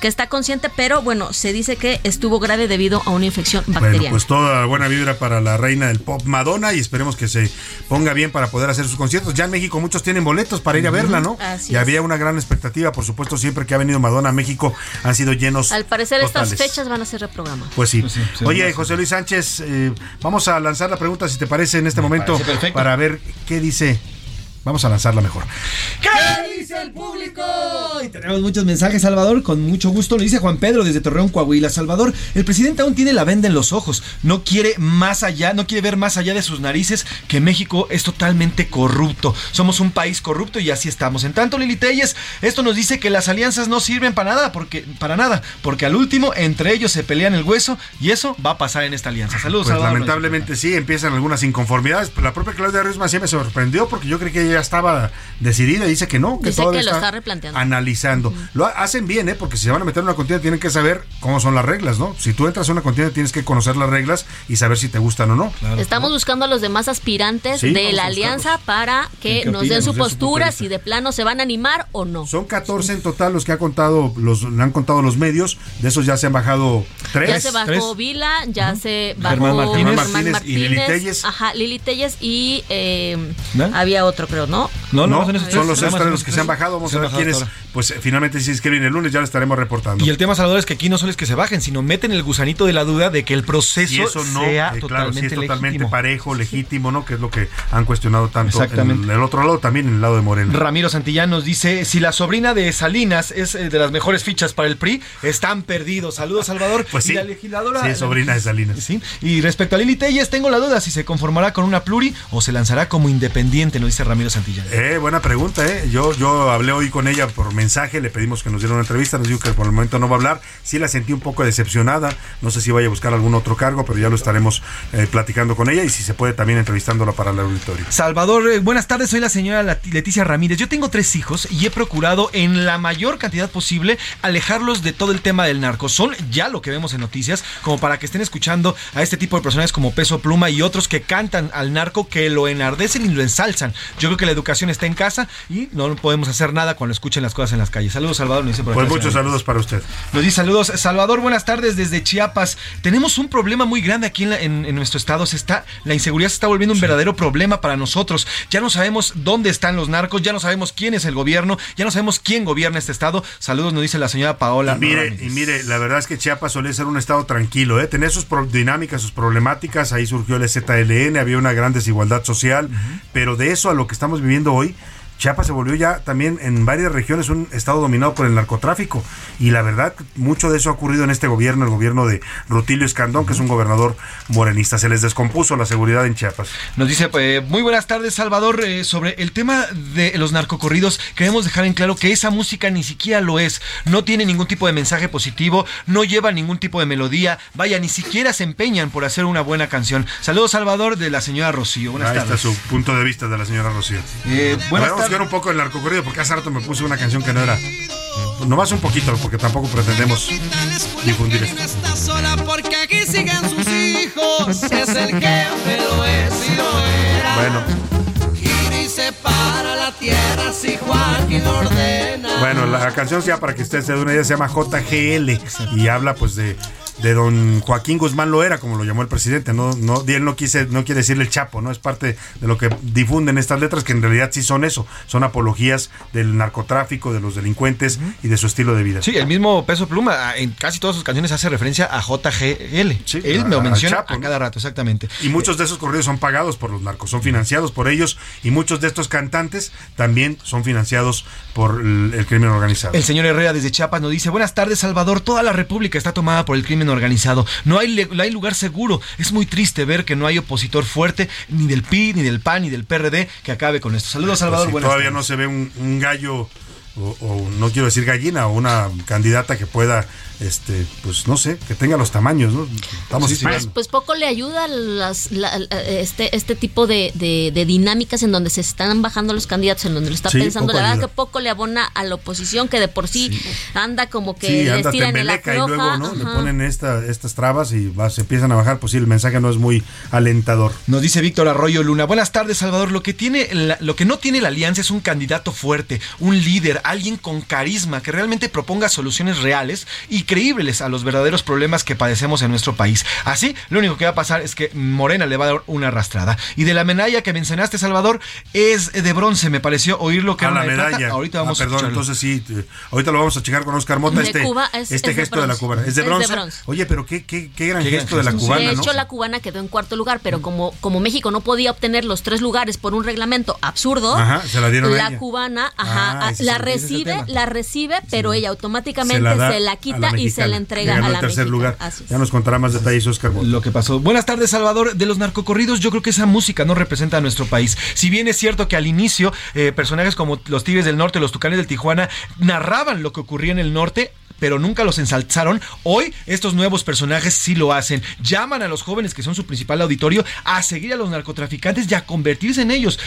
S7: que está consciente, pero bueno, se dice que estuvo grave debido a una infección
S4: Bueno,
S7: bacteriana.
S4: pues toda buena vibra para la reina del pop Madonna y esperemos que se ponga bien para poder hacer sus conciertos. Ya en México muchos tienen boletos para ir a verla, ¿no?
S7: Así
S4: y
S7: es.
S4: había una gran expectativa, por supuesto, siempre que ha venido Madonna a México han sido llenos.
S7: Al parecer estas fechas van a ser reprogramadas.
S4: Pues sí.
S13: sí,
S4: Oye, José Luis Sánchez, eh, vamos a lanzar la pregunta, si te parece, en este momento, para ver qué dice. Vamos a lanzarla mejor.
S13: ¿Qué dice el público? Y tenemos muchos mensajes, Salvador, con mucho gusto. Lo dice Juan Pedro desde Torreón, Coahuila. Salvador, el presidente aún tiene la venda en los ojos. No quiere más allá, no quiere ver más allá de sus narices que México es totalmente corrupto. Somos un país corrupto y así estamos. En tanto, Lili Telles, esto nos dice que las alianzas no sirven para nada, porque, para nada, porque al último entre ellos se pelean el hueso y eso va a pasar en esta alianza. Saludos,
S4: Pues
S13: Salvador.
S4: lamentablemente sí, empiezan algunas inconformidades. La propia Claudia Ruiz Macía me sorprendió porque yo creí que ella estaba decidida y dice que no, que
S7: Dice
S4: todavía
S7: que lo está replanteando.
S4: analizando. Lo ha- hacen bien, ¿eh? porque si se van a meter en una contienda tienen que saber cómo son las reglas, ¿no? Si tú entras a una contienda tienes que conocer las reglas y saber si te gustan o no.
S7: Estamos buscando a los demás aspirantes
S4: Sí,
S7: de la alianza para que
S4: ¿Qué
S7: nos
S4: opinan?
S7: den su postura, si de plano se van a animar o no.
S4: Son 14 en total los que ha contado, los han contado los medios. De esos ya se han bajado tres.
S7: Ya se bajó Vila, ya se bajó
S4: Germán Martínez.
S7: Germán
S4: Martínez y Lili Telles.
S7: Ajá, Lili Telles y eh,
S13: ¿No?
S7: había otro, creo. ¿No?
S4: No, no, son, son los estreros que se han bajado. Vamos a ver quiénes, pues finalmente se inscriben el lunes, ya lo estaremos reportando.
S13: Y el tema, Salvador, es que aquí no solo es que se bajen, sino meten el gusanito de la duda de que el proceso
S4: si eso no,
S13: sea
S4: eh, claro,
S13: totalmente
S4: si es totalmente
S13: legítimo.
S4: parejo, legítimo, ¿no? Que es lo que han cuestionado tanto
S13: Exactamente.
S4: en el otro lado, también en el lado de Morena.
S13: Ramiro Santillán nos dice, si la sobrina de Salinas es eh, de las mejores fichas para el PRI, están perdidos. Saludos, Salvador.
S4: Pues sí.
S13: Y la legisladora...
S4: Sí, es sobrina de Salinas.
S13: Sí. Y respecto a Lili Telles, tengo la duda si se conformará con una pluri o se lanzará como independiente, nos dice Ramiro Santillán.
S4: Eh, buena pregunta, ¿eh? Yo, yo hablé hoy con ella por mensaje, le pedimos que nos diera una entrevista, nos dijo que por el momento no va a hablar. Sí la sentí un poco decepcionada, no sé si vaya a buscar algún otro cargo, pero ya lo estaremos eh, platicando con ella y si se puede también entrevistándola para el auditorio.
S13: Salvador, eh, buenas tardes, soy la señora Leticia Ramírez. Yo tengo tres hijos y he procurado en la mayor cantidad posible alejarlos de todo el tema del narco. Son ya lo que vemos en noticias, como para que estén escuchando a este tipo de personajes como Peso Pluma y otros que cantan al narco, que lo enardecen y lo ensalzan. Yo creo que la educación está en casa y no podemos hacer nada cuando escuchen las cosas en las calles. Saludos, Salvador, nos dice por
S4: Pues muchos saludos para usted.
S13: Nos dice saludos. Salvador, buenas tardes desde Chiapas. Tenemos un problema muy grande aquí en, la- en- en nuestro estado. Se está, la inseguridad se está volviendo un verdadero problema para nosotros. Ya no sabemos dónde están los narcos, ya no sabemos quién es el gobierno, ya no sabemos quién gobierna este estado. Saludos, nos dice la señora Paola.
S4: Y mire,
S13: Ramírez.
S4: y mire, la verdad es que Chiapas solía ser un estado tranquilo, ¿eh? tenía sus dinámicas, sus problemáticas, ahí surgió el ZLN, había una gran desigualdad social, pero de eso a lo que estamos viviendo hoy, Chiapas se volvió ya también en varias regiones un estado dominado por el narcotráfico. Y la verdad, mucho de eso ha ocurrido en este gobierno, el gobierno de Rutilio Escandón, que es un gobernador morenista. Se les descompuso la seguridad en Chiapas.
S13: Nos dice, eh, muy buenas tardes, Salvador. Eh, sobre el tema de los narcocorridos, queremos dejar en claro que esa música ni siquiera lo es. No tiene ningún tipo de mensaje positivo, no lleva ningún tipo de melodía. Vaya, ni siquiera se empeñan por hacer una buena canción. Saludos, Salvador, de la señora Rocío. Buenas
S4: Ahí está
S13: tardes.
S4: su punto de vista de la señora Rocío.
S13: Eh, buenas tardes.
S4: Ver un poco el narcocorrido, porque hace rato me puse una canción que no era. Nomás un poquito, porque tampoco pretendemos difundir esto.
S11: está sola porque aquí siguen sus hijos. Es el lo es y lo era.
S4: Bueno,
S11: separa la tierra si Joaquín ordena.
S4: bueno, la canción ya para que usted se dé una idea se llama JGL y habla pues de, de don Joaquín Guzmán Loera, como lo llamó el presidente. No, no, y él no quise, no quiere decirle el chapo, no es parte de lo que difunden estas letras, que en realidad sí son eso, son apologías del narcotráfico, de los delincuentes y de su estilo de vida.
S13: Sí, el mismo Peso Pluma ah, en casi todas sus canciones hace referencia a JGL. Él
S4: a-
S13: me lo menciona
S4: Chapo,
S13: a cada rato, exactamente.
S4: Y muchos de esos corridos son pagados por los narcos, son financiados por ellos y muchos de estos cantantes también son financiados por el, crimen organizado.
S13: El señor Herrera desde Chiapas nos dice, buenas tardes Salvador, toda la República está tomada por el crimen organizado, no hay, no hay lugar seguro, es muy triste ver que no hay opositor fuerte ni del PI, ni del PAN, ni del PRD que acabe con esto. Saludos Salvador,
S4: Pues
S13: buenas
S4: todavía
S13: tardes.
S4: no se ve un, un gallo o, o no quiero decir gallina o una candidata que pueda este pues no sé que tenga los tamaños no estamos
S7: Pues, pues poco le ayuda las, la- la- este, este tipo de, de- de dinámicas en donde se están bajando los candidatos, en donde lo está
S4: Sí,
S7: pensando. La verdad
S4: ayuda.
S7: que poco le abona a la oposición, que de por sí, anda como que les
S4: anda
S7: tiran en la
S4: y luego ¿no? le ponen esta, estas trabas y va- se empiezan a bajar, pues sí, el mensaje no es muy alentador.
S13: Nos dice Víctor Arroyo Luna. Buenas tardes, Salvador. Lo que tiene la- lo que no tiene la alianza es un candidato fuerte, un líder, alguien con carisma que realmente proponga soluciones reales y creíbles a los verdaderos problemas que padecemos en nuestro país. Así, lo único que va a pasar es que Morena le va a dar una arrastrada. Y de la medalla que mencionaste, Salvador, es de bronce. Me pareció oír lo que
S4: a
S13: era
S4: la
S13: plata.
S4: medalla.
S13: Ahorita vamos
S4: Ah, perdón,
S13: a escucharlo.
S4: entonces sí, ahorita lo vamos a checar con Oscar Mota.
S7: De
S4: este
S7: Cuba es-
S4: este
S7: es
S4: gesto de, la cubana. ¿Es de
S7: Es de
S4: bronce? Oye, pero qué, qué, qué gran
S13: Qué gran
S4: gesto de la cubana,
S7: de
S4: ¿no?
S7: hecho, la cubana quedó en cuarto lugar, pero como, como México no podía obtener los tres lugares por un reglamento absurdo,
S4: Ajá, se la dieron
S7: la
S4: ella.
S7: cubana
S4: Ah,
S7: ajá,
S4: es
S7: la recibe, la recibe, pero ella automáticamente
S4: Se
S7: se
S4: la
S7: la,
S4: da a la
S7: y se la entrega
S4: ganó
S7: a la
S4: el tercer
S7: mexicana.
S4: lugar.
S7: Así es.
S4: Ya nos contará más detalles Oscar Mota.
S13: Lo que pasó. Buenas tardes, Salvador. De los narcocorridos, yo creo que esa música no representa a nuestro país. Si bien es cierto que al inicio, eh, personajes como los Tigres del Norte, los Tucanes del Tijuana, narraban lo que ocurría en el norte. Pero nunca los ensalzaron. Hoy estos nuevos personajes sí lo hacen. Llaman a los jóvenes que son su principal auditorio a seguir a los narcotraficantes y a convertirse en ellos,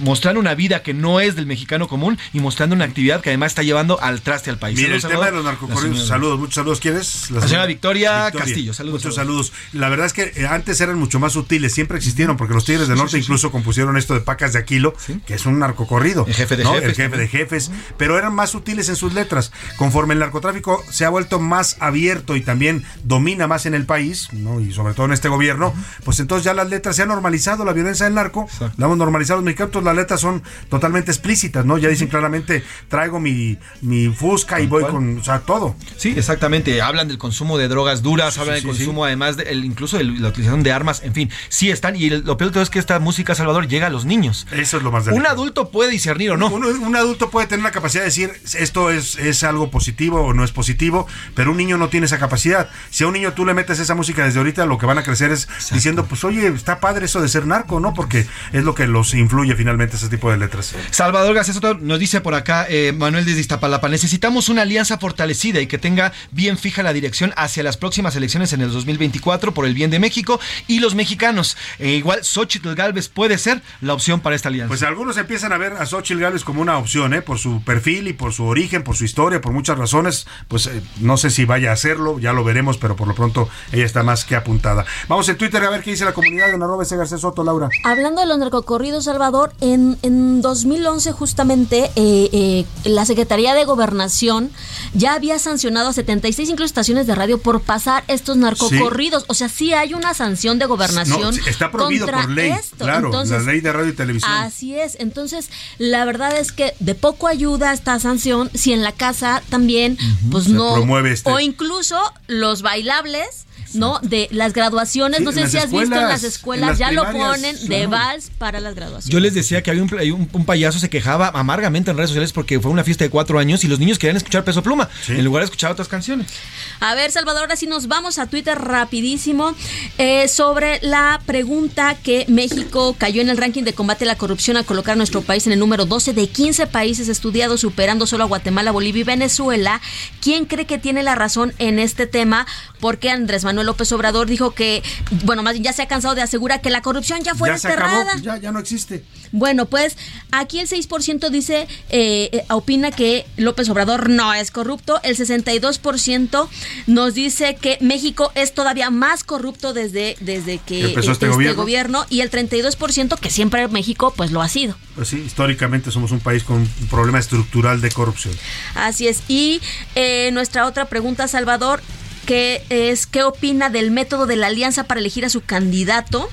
S13: mostrando una vida que no es del mexicano común y mostrando una actividad que además está llevando al traste al país.
S4: Mire, el tema de los narcocorridos, saludos, muchos saludos. ¿Quieres?
S13: La señora Victoria Castillo, saludos,
S4: Muchos saludos. La verdad es que eh, antes eran mucho más sutiles, siempre existieron, porque los Tigres del Norte incluso compusieron esto de Pacas de Aquilo, que es un narcocorrido.
S13: El jefe de
S4: ¿no?
S13: jefes
S4: El jefe de jefes, pero eran más sutiles en sus letras. Conforme el narcotráfico se ha vuelto más abierto y también domina más en el país, ¿no? y sobre todo en este gobierno, pues entonces ya las letras se han normalizado la violencia del narco, la hemos normalizado los mexicanos, las letras son totalmente explícitas, ¿no? Ya dicen claramente, traigo mi, mi fusca y voy con, o sea, todo.
S13: Sí, exactamente. Hablan del consumo de drogas duras, hablan del
S4: sí,
S13: consumo además de, el- incluso de la utilización de armas, en fin, sí están. Y lo peor de todo es que esta música, Salvador, llega a los niños.
S4: Eso es lo más
S13: Un
S4: delicado.
S13: adulto puede discernir o no.
S4: Un, un adulto puede tener la capacidad de decir esto es, es algo positivo o no es positivo, pero un niño no tiene esa capacidad. Si a un niño tú le metes esa música desde ahorita, lo que van a crecer es diciendo, pues oye, está padre eso de ser narco, ¿no? Porque es lo que los influye finalmente ese tipo de letras.
S13: Salvador García Soto nos dice por acá, eh, Manuel desde Iztapalapa, necesitamos una alianza fortalecida y que tenga bien fija la dirección hacia las próximas elecciones en el 2024 por el bien de México y los mexicanos. E igual, Xochitl Galvez puede ser la opción para esta alianza.
S4: Pues algunos empiezan a ver a Xochitl Gálvez como una opción, ¿eh? Por su perfil y por su origen, por su historia, por muchas razones. Pues eh, no sé si vaya a hacerlo, ya lo veremos, pero por lo pronto ella está más que apuntada. Vamos en Twitter a ver qué dice la comunidad de arroba ese Garcés Soto, Laura.
S7: Hablando de los narcocorridos, Salvador, en, en 2011 justamente eh, eh, la Secretaría de Gobernación ya había sancionado a 76 incluso estaciones de radio por pasar estos narcocorridos. O sea, sí hay una sanción de gobernación.
S4: No, está prohibido por ley,
S7: esto.
S4: claro,
S7: Entonces,
S4: la ley de radio y televisión.
S7: Así es. Entonces, la verdad es que de poco ayuda esta sanción si en la casa también, pues
S4: Se
S7: no.
S4: promueve este-
S7: O incluso los bailables. ¿No? De las graduaciones,
S13: Sí,
S7: no sé si has visto en
S13: escuelas,
S7: las
S13: en
S7: escuelas,
S13: las
S7: ya lo ponen de vals para las graduaciones.
S13: Yo les decía que había un, hay un, un payaso se quejaba amargamente en redes sociales porque fue una fiesta de cuatro años y los niños querían escuchar Peso Pluma en lugar de escuchar otras canciones.
S7: A ver, Salvador, ahora sí nos vamos a Twitter rapidísimo eh, sobre la pregunta que México cayó en el ranking de combate a la corrupción a colocar a nuestro país en el número 12 de 15 países estudiados, superando solo a Guatemala, Bolivia y Venezuela. ¿Quién cree que tiene la razón en este tema? Porque Andrés Manuel López Obrador dijo que, bueno, más bien ya se ha cansado de asegurar que la corrupción ya fue
S4: ya se acabó,
S7: desterrada.
S4: ya, ya no existe.
S7: Bueno, pues aquí el 6% dice, eh, eh, opina que López Obrador no es corrupto, el 62% nos dice que México es todavía más corrupto desde, desde que
S4: Empezó este gobierno.
S7: gobierno y el 32% que siempre México pues lo ha sido.
S4: Pues sí, históricamente somos un país con un problema estructural de corrupción.
S7: Así es. Y eh, nuestra otra pregunta, Salvador, que es ¿qué opina del método de la alianza para elegir a su candidato?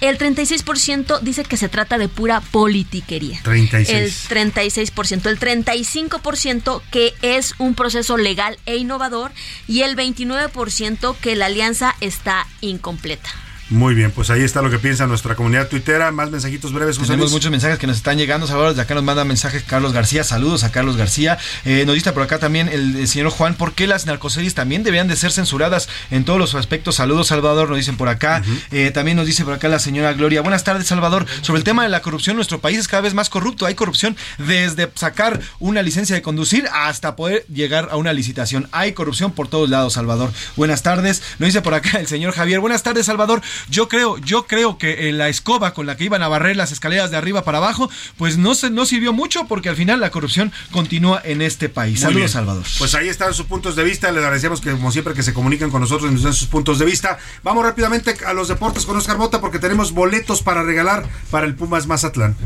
S7: El 36% dice que se trata de pura politiquería.
S4: 36.
S7: El 36%. El 35% que es un proceso legal e innovador. Y el 29% que la alianza está incompleta.
S4: Muy bien, pues ahí está lo que piensa nuestra comunidad tuitera. Más mensajitos breves, José
S13: Tenemos
S4: Luis.
S13: muchos mensajes que nos están llegando. Salvador, desde acá nos manda mensajes Carlos García. Saludos a Carlos García. Eh, nos dice por acá también el, el señor Juan, ¿por qué las narcoseries también deberían de ser censuradas en todos los aspectos? Saludos, Salvador, nos dicen por acá. Eh, también nos dice por acá la señora Gloria. Buenas tardes, Salvador. Sobre el tema de la corrupción, nuestro país es cada vez más corrupto. Hay corrupción desde sacar una licencia de conducir hasta poder llegar a una licitación. Hay corrupción por todos lados, Salvador. Buenas tardes. Nos dice por acá el señor Javier. Buenas tardes, Salvador. Yo creo, yo creo que eh, la escoba con la que iban a barrer las escaleras de arriba para abajo, pues no se no sirvió mucho porque al final la corrupción continúa en este país.
S4: Muy
S13: Saludos,
S4: bien.
S13: Salvador.
S4: Pues ahí están sus puntos de vista. Les agradecemos que, como siempre, que se comunican con nosotros y nos den sus puntos de vista. Vamos rápidamente a los deportes con Oscar Mota porque tenemos boletos para regalar para el Pumas Mazatlán.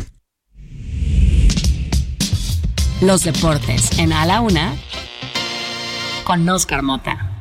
S6: Los deportes en A la Una con Oscar Mota.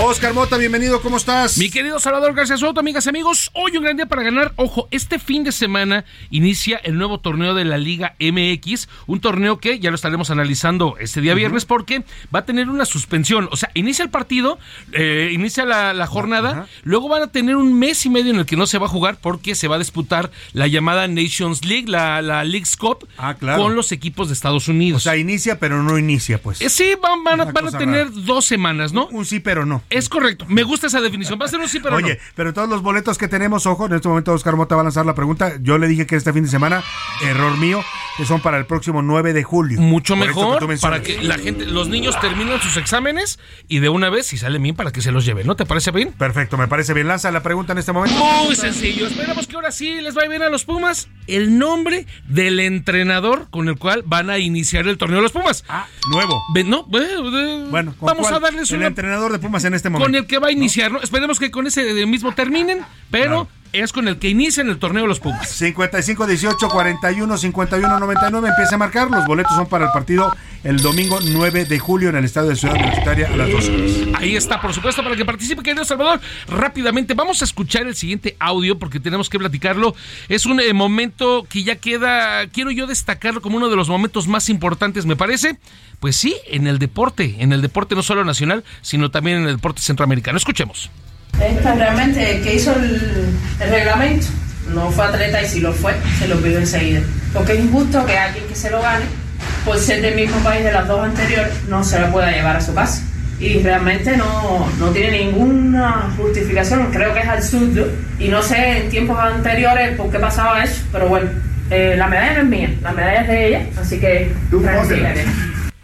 S4: Oscar Mota, bienvenido, ¿cómo estás?
S20: Mi querido Salvador García Soto, amigas y amigos, hoy un gran día para ganar. Ojo, este fin de semana inicia el nuevo torneo de la Liga MX, un torneo que ya lo estaremos analizando este día viernes porque va a tener una suspensión. O sea, inicia el partido, eh, inicia la, la jornada, luego van a tener un mes y medio en el que no se va a jugar porque se va a disputar la llamada Nations League, la, la League's Cup,
S4: claro.
S20: con los equipos de Estados Unidos.
S4: O sea, inicia, pero no inicia, pues.
S20: Eh, sí, van, van a, van tener
S4: rara.
S20: dos semanas, ¿no?
S4: Un sí, pero no.
S20: Es correcto. Me gusta esa definición. Va a ser un sí, pero
S4: Oye,
S20: no.
S4: pero todos los boletos que tenemos, ojo, en este momento Oscar Mota va a lanzar la pregunta. Yo le dije que este fin de semana, error mío, que son para el próximo 9 de julio.
S20: Mucho
S4: Por
S20: mejor para que la gente, los niños terminan sus exámenes y de una vez, si salen bien, para que se los lleven. ¿No te parece bien?
S4: Perfecto, me parece bien. Lanza la pregunta en este momento.
S20: Muy sencillo. Esperamos que ahora sí les vaya bien a los Pumas. El nombre del entrenador con el cual van a iniciar el torneo de los Pumas.
S4: Ah, nuevo.
S20: no,
S4: Bueno, ¿con
S20: vamos
S4: cuál?
S20: a darles
S4: El
S20: una
S4: entrenador de Pumas en este momento.
S20: con el que va a iniciar, ¿no? Esperemos que con ese mismo terminen, pero es con el que inician el torneo los Pumas.
S4: 55 18 41 51 99 empieza a marcar. Los boletos son para el partido el domingo 9 de julio en el estadio de Ciudad Universitaria a las 12 horas.
S20: Ahí está, por supuesto, para que participe, querido Salvador. Rápidamente, vamos a escuchar el siguiente audio porque tenemos que platicarlo. Es un eh, momento que ya queda, quiero yo destacarlo como uno de los momentos más importantes, me parece. Pues sí, en el deporte, en el deporte no solo nacional, sino también en el deporte centroamericano. Escuchemos.
S21: Esta realmente que hizo el, el reglamento no fue atleta y si lo fue, se lo pidió enseguida. Porque es injusto que alguien que se lo gane, por ser del mismo país de las dos anteriores, no se lo pueda llevar a su casa. Y realmente no, no tiene ninguna justificación, creo que es absurdo. Y no sé en tiempos anteriores por qué pasaba eso, pero bueno, eh, la medalla no es mía, la medalla es de ella, así que tranquila.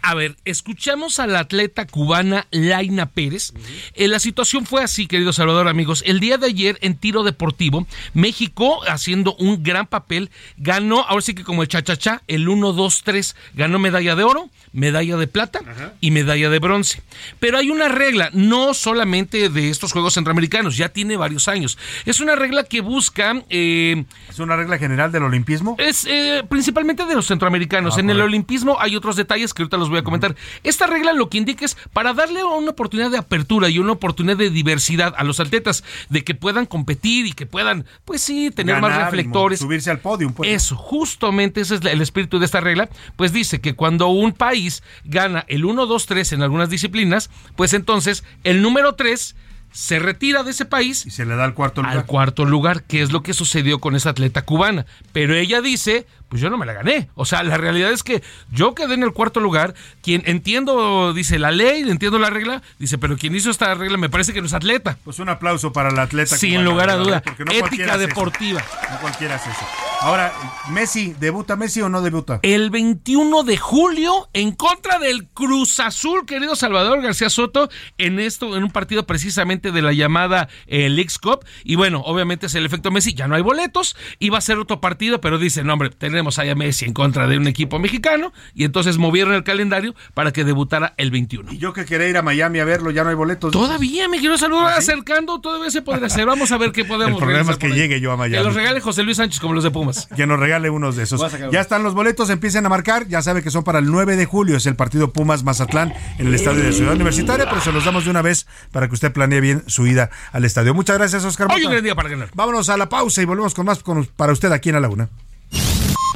S20: A ver, escuchamos a la atleta cubana Laina Pérez. Eh, la situación fue así, querido Salvador, amigos. El día de ayer en tiro deportivo, México, haciendo un gran papel, ganó, ahora sí que como el cha-cha-cha, el 1-2-3, ganó medalla de oro, medalla de plata y medalla de bronce. Pero hay una regla, no solamente de estos Juegos Centroamericanos, ya tiene varios años. Es una regla que busca... eh,
S4: ¿Es una regla general del olimpismo?
S20: es eh, principalmente de los centroamericanos.
S4: Ah,
S20: en el olimpismo hay otros detalles que ahorita los voy a comentar. Esta regla lo que indica es para darle una oportunidad de apertura y una oportunidad de diversidad a los atletas, de que puedan competir y que puedan, pues sí, tener más reflectores.
S4: Subirse al podio. Pues,
S20: Eso, justamente ese es el espíritu de esta regla, pues dice que cuando un país gana el 1, 2, 3 en algunas disciplinas, pues entonces el número 3 se retira de ese país
S4: y se le da al cuarto lugar.
S20: Al cuarto lugar, que es lo que sucedió con esa atleta cubana. Pero ella dice, pues yo no me la gané. O sea, la realidad es que yo quedé en el cuarto lugar. Quien entiendo, dice la ley, entiendo la regla, dice, pero quien hizo esta regla me parece que no es atleta.
S4: Pues un aplauso para la atleta.
S20: Sin lugar a duda.
S4: Porque no
S20: Ética deportiva.
S4: No cualquiera hace eso. Ahora, Messi, ¿debuta Messi o no debuta?
S20: El 21 de julio en contra del Cruz Azul, querido Salvador García Soto, en esto, en un partido precisamente de la llamada eh, Leagues Cup. Y bueno, obviamente es el efecto Messi, ya no hay boletos, iba a ser otro partido, pero dicen, no, hombre, tenemos a Messi en contra de un equipo mexicano, y entonces movieron el calendario para que debutara el 21.
S4: Y yo que quería ir a Miami a verlo, ya no hay boletos.
S20: Todavía, me quiero saludar acercando, todavía se podrá hacer. Vamos a ver qué podemos
S4: El problema es que llegue yo a Miami.
S20: Que los regale José Luis Sánchez como los de Pumas.
S4: Que nos regale unos de esos. Ya están los boletos, empiecen a marcar. Ya sabe que son para el 9 de julio. Es el partido Pumas Mazatlán en el estadio de Ciudad Universitaria, pero se los damos de una vez para que usted planee bien su ida al estadio. Muchas gracias, Oscar.
S20: Hoy un gran día para ganar.
S4: Vámonos a la pausa y volvemos con más con- para usted aquí en A la Una.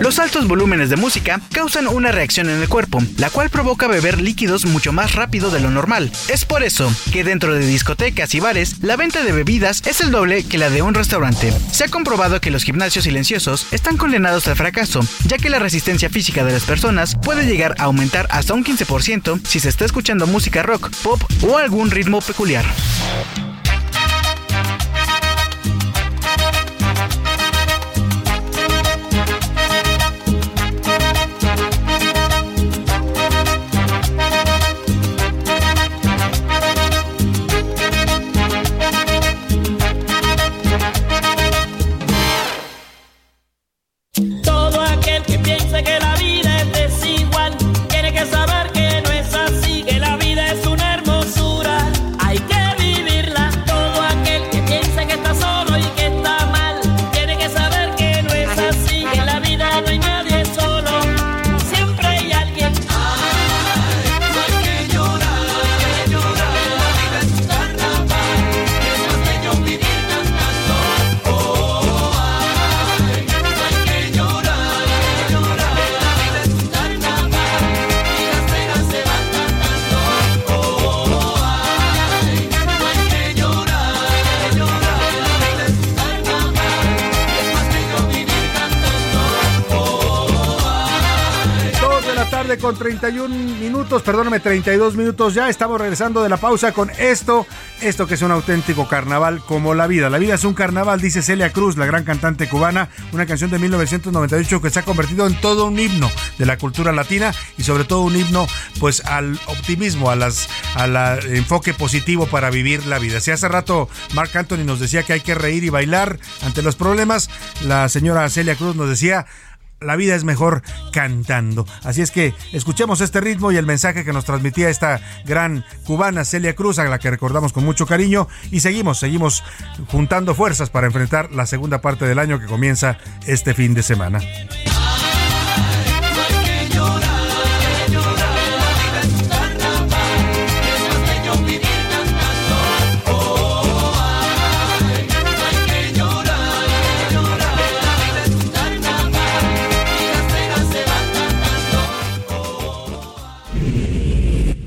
S22: Los altos volúmenes de música causan una reacción en el cuerpo, la cual provoca beber líquidos mucho más rápido de lo normal. Es por eso que dentro de discotecas y bares, la venta de bebidas es el doble que la de un restaurante. Se ha comprobado que los gimnasios silenciosos están condenados al fracaso, ya que la resistencia física de las personas puede llegar a aumentar hasta un 15% si se está escuchando música rock, pop o algún ritmo peculiar.
S4: Con 31 minutos, perdóname, 32 minutos ya. Estamos regresando de la pausa con esto, esto que es un auténtico carnaval como la vida. La vida es un carnaval, dice Celia Cruz, la gran cantante cubana, una canción de 1998 que se ha convertido en todo un himno de la cultura latina y sobre todo un himno pues al optimismo, a las al enfoque positivo para vivir la vida. Si hace rato Mark Anthony nos decía que hay que reír y bailar ante los problemas, la señora Celia Cruz nos decía la vida es mejor cantando. Así es que escuchemos este ritmo y el mensaje que nos transmitía esta gran cubana Celia Cruz, a la que recordamos con mucho cariño, y seguimos, seguimos juntando fuerzas para enfrentar la segunda parte del año que comienza este fin de semana.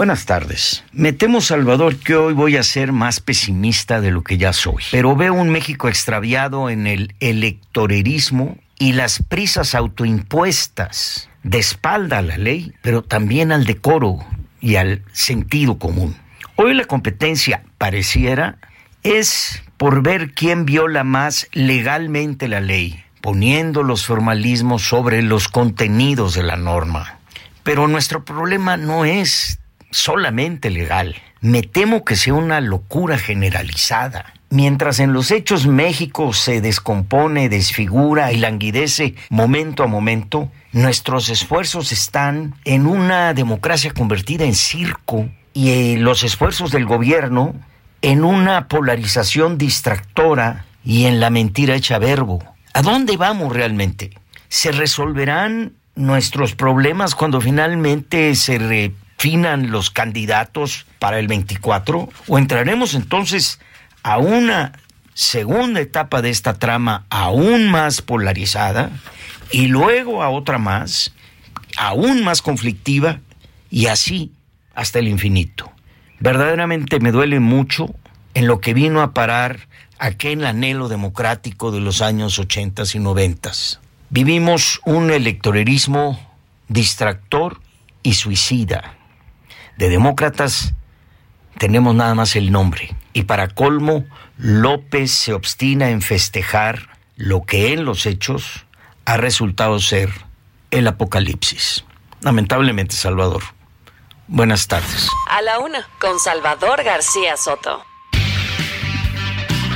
S23: Buenas tardes. Me temo, Salvador, que hoy voy a ser más pesimista de lo que ya soy. Pero veo un México extraviado en el electorerismo y las prisas autoimpuestas de espalda a la ley, pero también al decoro y al sentido común. Hoy la competencia pareciera es por ver quién viola más legalmente la ley, poniendo los formalismos sobre los contenidos de la norma. Pero nuestro problema no es solamente legal. Me temo que sea una locura generalizada. Mientras en los hechos México se descompone, desfigura y languidece momento a momento, nuestros esfuerzos están en una democracia convertida en circo y eh, los esfuerzos del gobierno en una polarización distractora y en la mentira hecha verbo. ¿A dónde vamos realmente? ¿Se resolverán nuestros problemas cuando finalmente se finan los candidatos para el 24? ¿O entraremos entonces a una segunda etapa de esta trama aún más polarizada y luego a otra más, aún más conflictiva y así hasta el infinito? Verdaderamente me duele mucho en lo que vino a parar aquel anhelo democrático de los años 80 y 90. Vivimos un electorerismo distractor y suicida de demócratas tenemos nada más el nombre. Y para colmo, López se obstina en festejar lo que en los hechos ha resultado ser el apocalipsis. Lamentablemente, Salvador. Buenas tardes.
S5: A la una, con Salvador García Soto.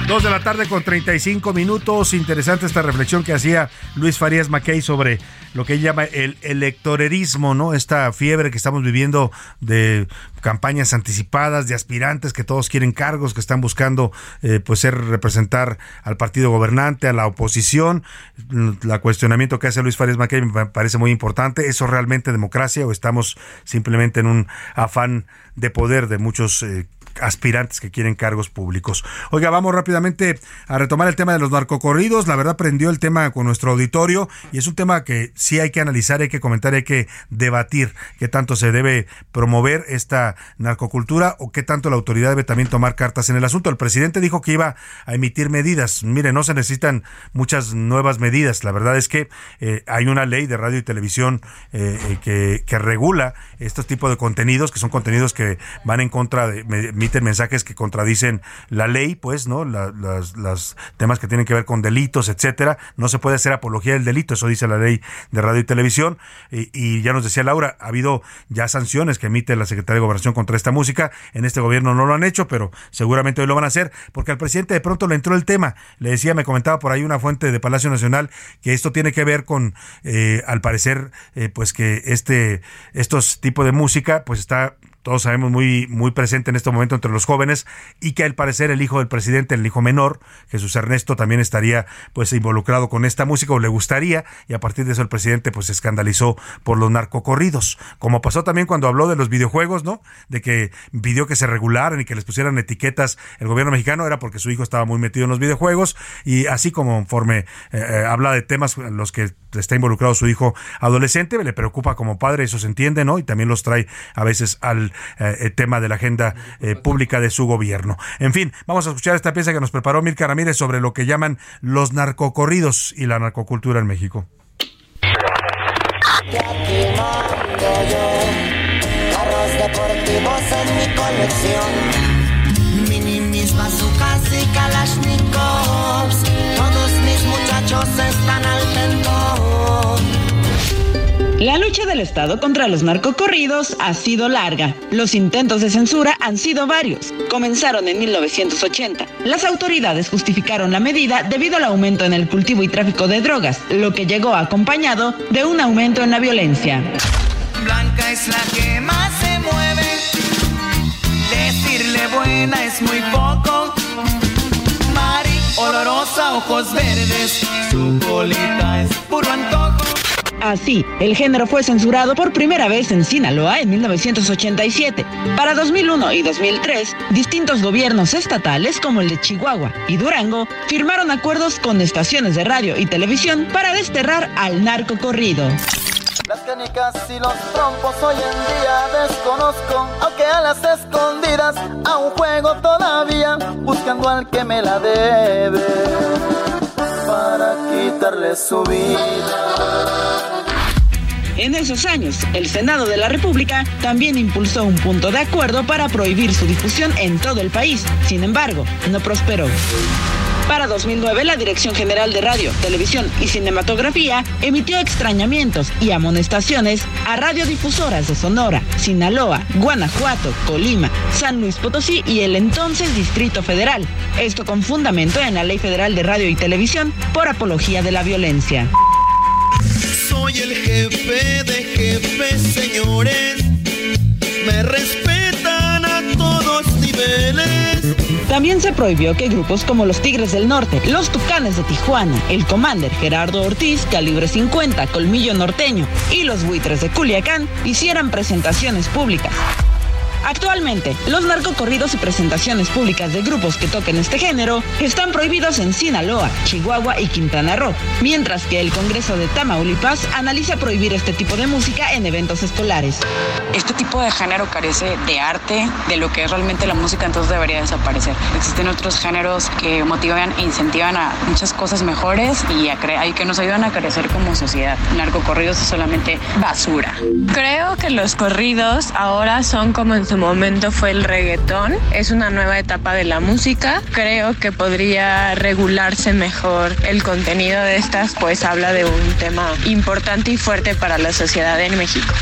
S4: Dos de la tarde con 35 minutos. Interesante esta reflexión que hacía Luis Farías Mackey sobre lo que él llama el electorerismo, ¿no? Esta fiebre que estamos viviendo de campañas anticipadas, de aspirantes que todos quieren cargos, que están buscando eh, pues ser representar al partido gobernante, a la oposición. La cuestionamiento que hace Luis Farías Mackey me parece muy importante. ¿Eso realmente democracia o estamos simplemente en un afán de poder de muchos eh, aspirantes que quieren cargos públicos. Oiga, vamos rápidamente a retomar el tema de los narcocorridos. La verdad prendió el tema con nuestro auditorio y es un tema que sí hay que analizar, hay que comentar, hay que debatir qué tanto se debe promover esta narcocultura o qué tanto la autoridad debe también tomar cartas en el asunto. El presidente dijo que iba a emitir medidas. Mire, no se necesitan muchas nuevas medidas. La verdad es que eh, hay una ley de radio y televisión eh, eh, que, que regula estos tipos de contenidos, que son contenidos que van en contra de emiten mensajes que contradicen la ley, pues, ¿no? las, temas que tienen que ver con delitos, etcétera. No se puede hacer apología del delito, eso dice la ley de radio y televisión. Y, ya nos decía Laura, ha habido ya sanciones que emite la Secretaría de Gobernación contra esta música. En este gobierno no lo han hecho, pero seguramente hoy lo van a hacer, porque al presidente de pronto le entró el tema. Le decía, me comentaba por ahí una fuente de Palacio Nacional que esto tiene que ver con, eh, al parecer, eh, pues que este, estos tipos de música, pues está todos sabemos muy, muy presente en este momento entre los jóvenes y que al parecer el hijo del presidente, el hijo menor, Jesús Ernesto, también estaría pues involucrado con esta música o le gustaría y a partir de eso el presidente pues se escandalizó por los narcocorridos, como pasó también cuando habló de los videojuegos, ¿no? De que pidió que se regularan y que les pusieran etiquetas el gobierno mexicano era porque su hijo estaba muy metido en los videojuegos y así como conforme eh, eh, habla de temas en los que está involucrado su hijo adolescente, le preocupa como padre, eso se entiende, ¿no? Y también los trae a veces al eh, tema de la agenda pública de su gobierno. En fin, vamos a escuchar esta pieza que nos preparó Mirka Ramírez sobre lo que llaman los narcocorridos y la narcocultura en México.
S24: Todos mis muchachos están al.
S25: La lucha del Estado contra los narcocorridos ha sido larga. Los intentos de censura han sido varios. Comenzaron en 1980. Las autoridades justificaron la medida debido al aumento en el cultivo y tráfico de drogas, lo que llegó acompañado de un aumento en la violencia.
S24: Blanca es la que más se mueve. Decirle buena es muy poco. Mari, olorosa, ojos verdes. Su es.
S25: Así, el género fue censurado por primera vez en Sinaloa en 1987. Para 2001 y 2003, distintos gobiernos estatales como el de Chihuahua y Durango firmaron acuerdos con estaciones de radio y televisión para desterrar al narco corrido.
S24: Las canicas y los trompos hoy en día desconozco, aunque a las escondidas aún juego todavía, buscando al que me la debe para quitarle su vida.
S25: En esos años, el Senado de la República también impulsó un punto de acuerdo para prohibir su difusión en todo el país. Sin embargo, no prosperó. Para 2009, la Dirección General de Radio, Televisión y Cinematografía emitió extrañamientos y amonestaciones a radiodifusoras de Sonora, Sinaloa, Guanajuato, Colima, San Luis Potosí y el entonces Distrito Federal. Esto con fundamento en la Ley Federal de Radio y Televisión por apología de la violencia.
S24: Soy el jefe de jefes, señores. Me respetan a todos niveles.
S25: También se prohibió que grupos como los Tigres del Norte, los Tucanes de Tijuana, el Commander Gerardo Ortiz, Calibre 50, Colmillo Norteño y los Buitres de Culiacán hicieran presentaciones públicas. Actualmente, los narcocorridos y presentaciones públicas de grupos que toquen este género están prohibidos en Sinaloa, Chihuahua y Quintana Roo, mientras que el Congreso de Tamaulipas analiza prohibir este tipo de música en eventos escolares.
S26: Este tipo de género carece de arte, de lo que es realmente la música, entonces debería desaparecer. Existen otros géneros que motivan e incentivan a muchas cosas mejores y, a cre- y que nos ayudan a crecer como sociedad. Narcocorridos es solamente basura.
S27: Creo que los corridos ahora son como en su momento fue el reggaetón. Es una nueva etapa de la música. Creo que podría regularse mejor el contenido de estas, pues habla de un tema importante y fuerte para la sociedad en México.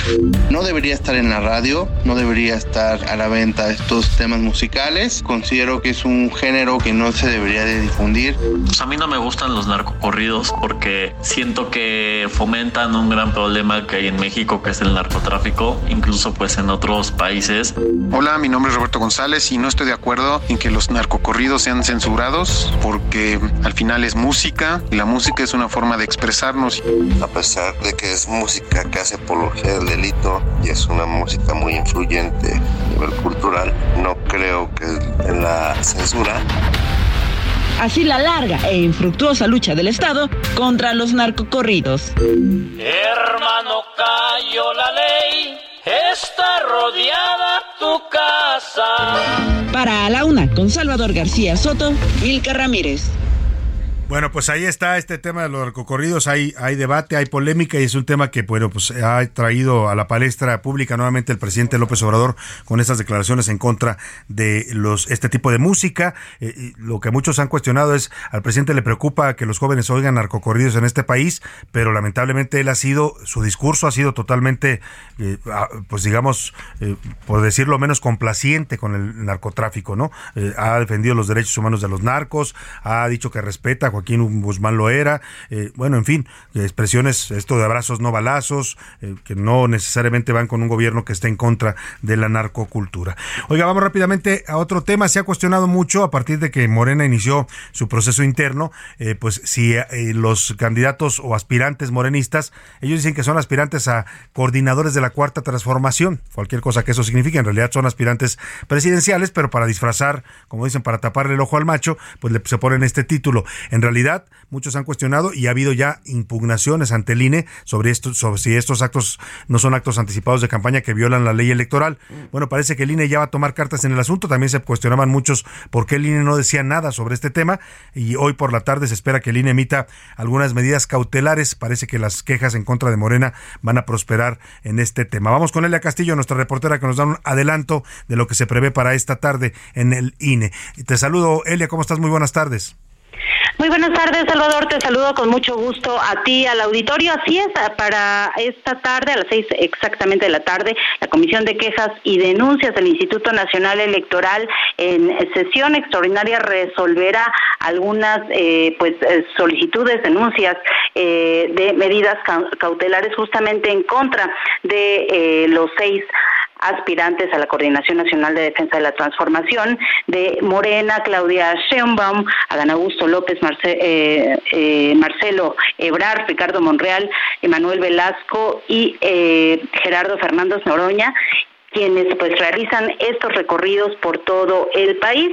S28: No debería estar en la radio, no debería estar a la venta estos temas musicales. Considero que es un género que no se debería de difundir.
S29: Pues a mí no me gustan los narcocorridos porque siento que fomentan un gran problema que hay en México que es el narcotráfico, incluso pues en otros países.
S30: Hola, mi nombre es Roberto González y no estoy de acuerdo en que los narcocorridos sean censurados porque al final es música y la música es una forma de expresarnos.
S31: A pesar de que es música que hace apología del delito y es una música muy influyente a nivel cultural, no creo que en la censura
S25: Así la larga e infructuosa lucha del Estado contra los narcocorridos.
S32: Hermano, cayó la ley, está rodeada tu casa.
S25: Para A la Una, con Salvador García Soto, Milka Ramírez.
S4: Bueno, pues ahí está este tema de los narcocorridos, hay, hay debate, hay polémica y es un tema que, bueno, pues ha traído a la palestra pública nuevamente el presidente López Obrador con estas declaraciones en contra de los este tipo de música. Eh, y lo que muchos han cuestionado es, al presidente le preocupa que los jóvenes oigan narcocorridos en este país, pero lamentablemente él ha sido, su discurso ha sido totalmente, eh, ah, pues digamos, eh, por decirlo menos, complaciente con el narcotráfico, ¿no? Ha defendido los derechos humanos de los narcos, ha dicho que respeta a Joaquín Guzmán Loera, eh, bueno, en fin, expresiones, esto de abrazos no balazos, eh, que no necesariamente van con un gobierno que esté en contra de la narcocultura. Oiga, vamos rápidamente a otro tema. Se ha cuestionado mucho a partir de que Morena inició su proceso interno, eh, pues si los candidatos o aspirantes morenistas, ellos dicen que son aspirantes a coordinadores de la cuarta transformación, cualquier cosa que eso signifique, en realidad son aspirantes presidenciales, pero para disfrazar, como dicen, para taparle el ojo al macho, pues le, se ponen este título. En realidad, muchos han cuestionado y ha habido ya impugnaciones ante el INE sobre esto, sobre si estos actos no son actos anticipados de campaña que violan la ley electoral. Bueno, parece que el INE ya va a tomar cartas en el asunto. También se cuestionaban muchos por qué el INE no decía nada sobre este tema y hoy por la tarde se espera que el INE emita algunas medidas cautelares. Parece que las quejas en contra de Morena van a prosperar en este tema. Vamos con Elia Castillo, nuestra reportera, que nos da un adelanto de lo que se prevé para esta tarde en el INE. Te saludo, Elia, ¿cómo estás? Muy buenas tardes.
S33: Muy buenas tardes, Salvador. Te saludo con mucho gusto a ti, al auditorio. Así es, para esta tarde, a las seis exactamente de la tarde, la Comisión de Quejas y Denuncias del Instituto Nacional Electoral en sesión extraordinaria resolverá algunas eh, pues eh, solicitudes, denuncias eh, de medidas cautelares justamente en contra de los seis aspirantes a la Coordinación Nacional de Defensa de la Transformación, de Morena, Claudia Sheinbaum, Adán Augusto López, eh, eh, Marcelo Ebrar, Ricardo Monreal, Emanuel Velasco y eh, Gerardo Fernández Noroña quienes pues realizan estos recorridos por todo el país.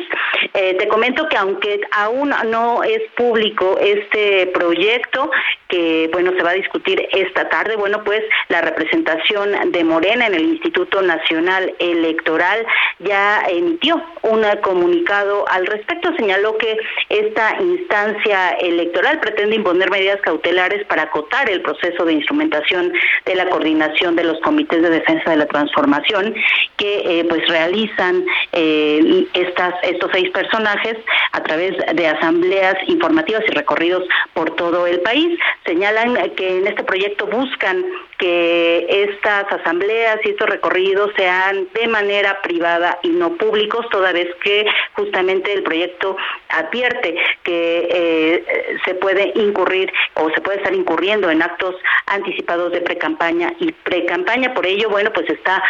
S33: Eh, te comento que aunque aún no es público este proyecto que bueno se va a discutir esta tarde, bueno pues la representación de Morena en el Instituto Nacional Electoral ya emitió un comunicado al respecto, señaló que esta instancia electoral pretende imponer medidas cautelares para acotar el proceso de instrumentación de la coordinación de los comités de defensa de la transformación que eh, pues realizan eh, estas estos seis personajes a través de asambleas informativas y recorridos por todo el país. Señalan que en este proyecto buscan que estas asambleas y estos recorridos sean de manera privada y no públicos, toda vez que justamente el proyecto advierte que eh, se puede incurrir o se puede estar incurriendo en actos anticipados de precampaña y precampaña. Por ello, bueno, pues está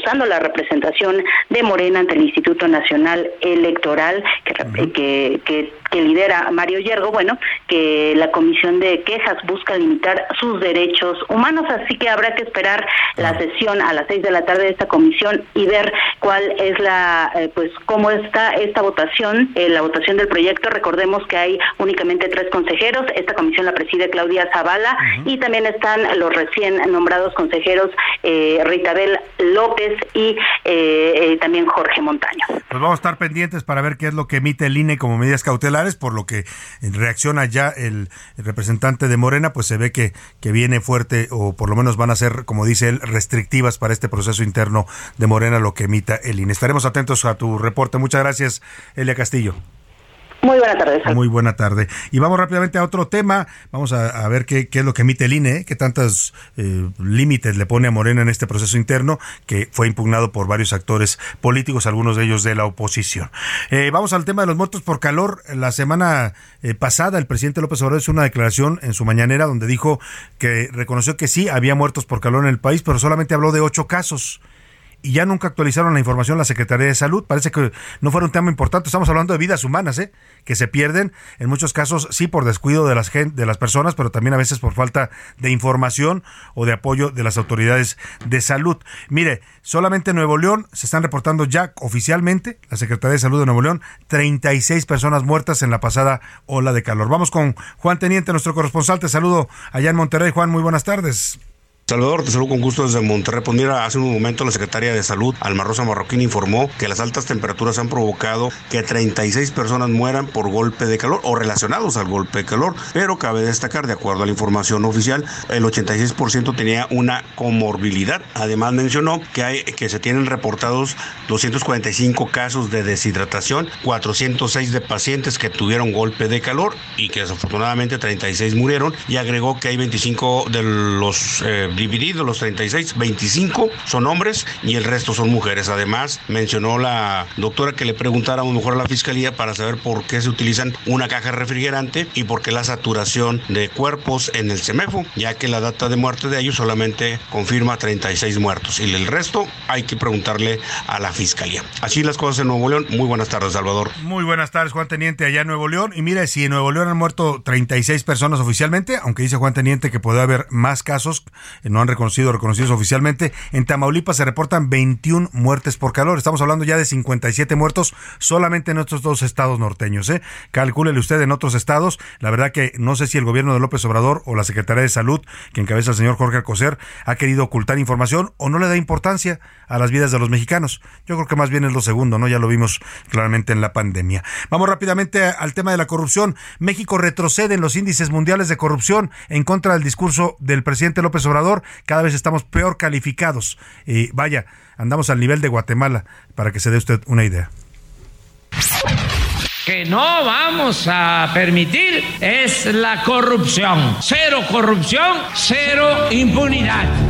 S33: acusando la representación de Morena ante el Instituto Nacional Electoral que, que, que, que lidera Mario Yergo, bueno, que la Comisión de Quejas busca limitar sus derechos humanos. Así que habrá que esperar la sesión a las seis de la tarde de esta comisión y ver cuál es la, eh, pues, cómo está esta votación, eh, la votación del proyecto. Recordemos que hay únicamente tres consejeros. Esta comisión la preside Claudia Zavala y también están los recién nombrados consejeros eh, Ritabel López y eh, también Jorge Montaño.
S4: Pues vamos a estar pendientes para ver qué es lo que emite el INE como medidas cautelares, por lo que reacciona ya el, representante de Morena, pues se ve que, que viene fuerte o por lo menos van a ser, como dice él, restrictivas para este proceso interno de Morena, lo que emita el INE. Estaremos atentos a tu reporte. Muchas gracias, Elia Castillo.
S33: Muy buena tarde.
S4: Muy buena tarde. Y vamos rápidamente a otro tema. Vamos a, ver qué, es lo que emite el INE, qué tantos eh, límites le pone a Morena en este proceso interno que fue impugnado por varios actores políticos, algunos de ellos de la oposición. Eh, vamos al tema de los muertos por calor. La semana eh, pasada el presidente López Obrador hizo una declaración en su mañanera donde dijo que reconoció que sí había muertos por calor en el país, pero solamente habló de ocho casos y ya nunca actualizaron la información la Secretaría de Salud. Parece que no fuera un tema importante. Estamos hablando de vidas humanas, ¿eh? que se pierden en muchos casos, sí por descuido de las, de las personas, pero también a veces por falta de información o de apoyo de las autoridades de salud. Mire, solamente en Nuevo León se están reportando ya oficialmente, la Secretaría de Salud de Nuevo León, 36 personas muertas en la pasada ola de calor. Vamos con Juan Teniente, nuestro corresponsal. Te saludo allá en Monterrey. Juan, muy buenas tardes.
S15: Salvador, te saludo con gusto desde Monterrey. Pues hace un momento la secretaria de Salud, Alma Rosa Marroquín, informó que las altas temperaturas han provocado que 36 personas mueran por golpe de calor o relacionados al golpe de calor, pero cabe destacar, de acuerdo a la información oficial, el 86% tenía una comorbilidad. Además mencionó que, hay, que se tienen reportados 245 casos de deshidratación, 406 de pacientes que tuvieron golpe de calor y que desafortunadamente 36 murieron y agregó que hay 25 de los eh, divididos los 36, 25 son hombres y el resto son mujeres. Además, mencionó la doctora que le preguntara a un mejor a la fiscalía para saber por qué se utilizan una caja refrigerante y por qué la saturación de cuerpos en el CEMEFO, ya que la data de muerte de ellos solamente confirma 36 muertos y el resto hay que preguntarle a la fiscalía. Así las cosas en Nuevo León. Muy buenas tardes, Salvador.
S4: Muy buenas tardes, Juan Teniente, allá en Nuevo León. Y mire, si en Nuevo León han muerto 36 personas oficialmente, aunque dice Juan Teniente que puede haber más casos, no han reconocido, reconocidos oficialmente, en Tamaulipas se reportan 21 muertes por calor. Estamos hablando ya de 57 muertos solamente en estos dos estados norteños. ¿eh? Calcúlele usted en otros estados. La verdad que no sé si el gobierno de López Obrador o la Secretaría de Salud, que encabeza el señor Jorge Alcocer, ha querido ocultar información o no le da importancia a las vidas de los mexicanos. Yo creo que más bien es lo segundo, ¿no? Ya lo vimos claramente en la pandemia. Vamos rápidamente al tema de la corrupción. México retrocede en los índices mundiales de corrupción en contra del discurso del presidente López Obrador. Cada vez estamos peor calificados. Y vaya, andamos al nivel de Guatemala, para que se dé usted una idea
S34: que no vamos a permitir es la corrupción. Cero corrupción, cero impunidad.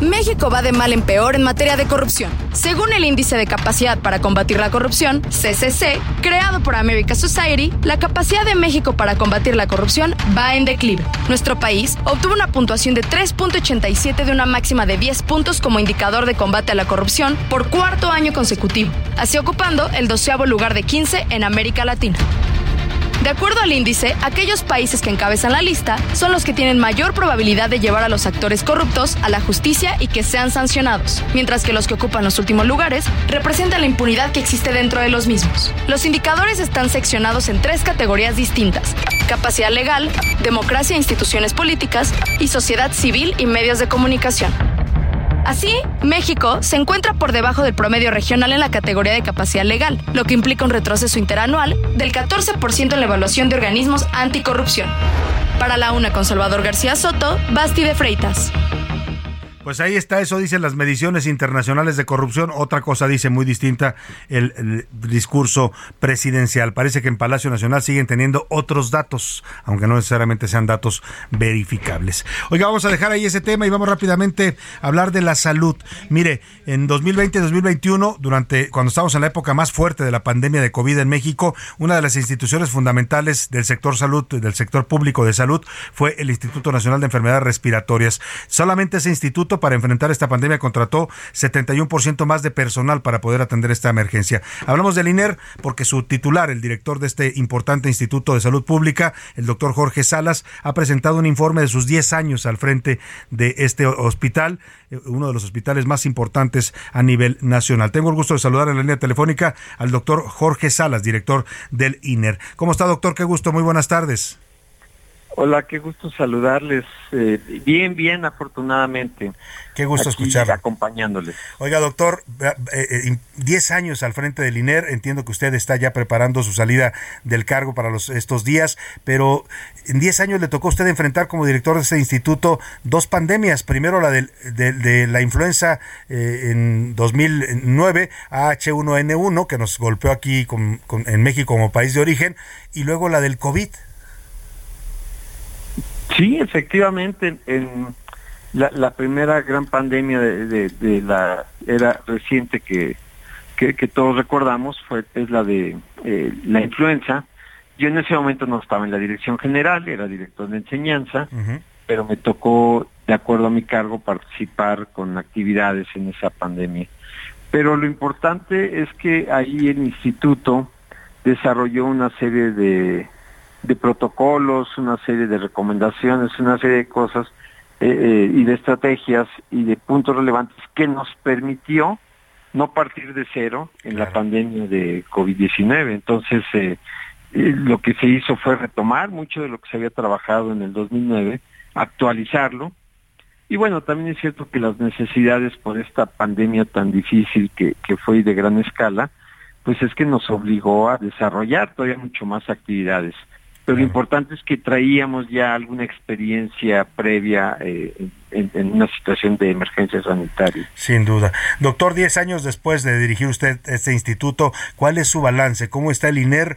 S35: México va de mal en peor en materia de corrupción. Según el Índice de Capacidad para Combatir la Corrupción, CCC, creado por America Society, la capacidad de México para combatir la corrupción va en declive. Nuestro país obtuvo una puntuación de 3.87 de una máxima de 10 puntos como indicador de combate a la corrupción por cuarto año consecutivo, así ocupando el doceavo lugar de 15 en América Latina. De acuerdo al índice, aquellos países que encabezan la lista son los que tienen mayor probabilidad de llevar a los actores corruptos a la justicia y que sean sancionados, mientras que los que ocupan los últimos lugares representan la impunidad que existe dentro de los mismos. Los indicadores están seccionados en tres categorías distintas, capacidad legal, democracia e instituciones políticas y sociedad civil y medios de comunicación. Así, México se encuentra por debajo del promedio regional en la categoría de capacidad legal, lo que implica un retroceso interanual del 14% en la evaluación de organismos anticorrupción. Para la una con Salvador García Soto, Basti de Freitas.
S4: Pues ahí está, eso dicen las mediciones internacionales de corrupción. Otra cosa dice muy distinta el, discurso presidencial. Parece que en Palacio Nacional siguen teniendo otros datos, aunque no necesariamente sean datos verificables. Oiga, vamos a dejar ahí ese tema y vamos rápidamente a hablar de la salud. Mire, en 2020-2021, durante cuando estábamos en la época más fuerte de la pandemia de COVID en México, una de las instituciones fundamentales del sector salud, del sector público de salud, fue el Instituto Nacional de Enfermedades Respiratorias. Solamente ese instituto para enfrentar esta pandemia contrató 71% más de personal para poder atender esta emergencia. Hablamos del INER porque su titular, el director de este importante Instituto de Salud Pública, el doctor Jorge Salas, ha presentado un informe de sus 10 años al frente de este hospital, eh, uno de los hospitales más importantes a nivel nacional. Tengo el gusto de saludar en la línea telefónica al doctor Jorge Salas, director del INER. ¿Cómo está, doctor? Qué gusto, muy buenas tardes.
S36: Hola, qué gusto saludarles. Eh, bien, bien, afortunadamente.
S4: Qué gusto escucharlo.
S36: Acompañándoles.
S4: Oiga, doctor, 10 eh, años al frente del INER, entiendo que usted está ya preparando su salida del cargo para los, estos días, pero en 10 años le tocó a usted enfrentar como director de este instituto dos pandemias. Primero la de, la influenza eh, en 2009, H1N1, que nos golpeó aquí en México como país de origen, y luego la del COVID.
S36: Sí, efectivamente, en la, primera gran pandemia de, la era reciente que, que, todos recordamos fue es la de eh, la influenza. Yo en ese momento no estaba en la dirección general, era director de enseñanza, pero me tocó, de acuerdo a mi cargo, participar con actividades en esa pandemia. Pero lo importante es que ahí el instituto desarrolló una serie de de protocolos, una serie de recomendaciones, una serie de cosas eh, eh, y de estrategias y de puntos relevantes que nos permitió no partir de cero en la pandemia de COVID-19. Entonces, eh, lo que se hizo fue retomar mucho de lo que se había trabajado en el 2009, actualizarlo. Y bueno, también es cierto que las necesidades por esta pandemia tan difícil que, que fue de gran escala, pues es que nos obligó a desarrollar todavía mucho más actividades pero lo importante es que traíamos ya alguna experiencia previa eh, en, en, una situación de emergencia sanitaria.
S4: Sin duda. Doctor, 10 años después de dirigir usted este instituto, ¿cuál es su balance? ¿Cómo está el INER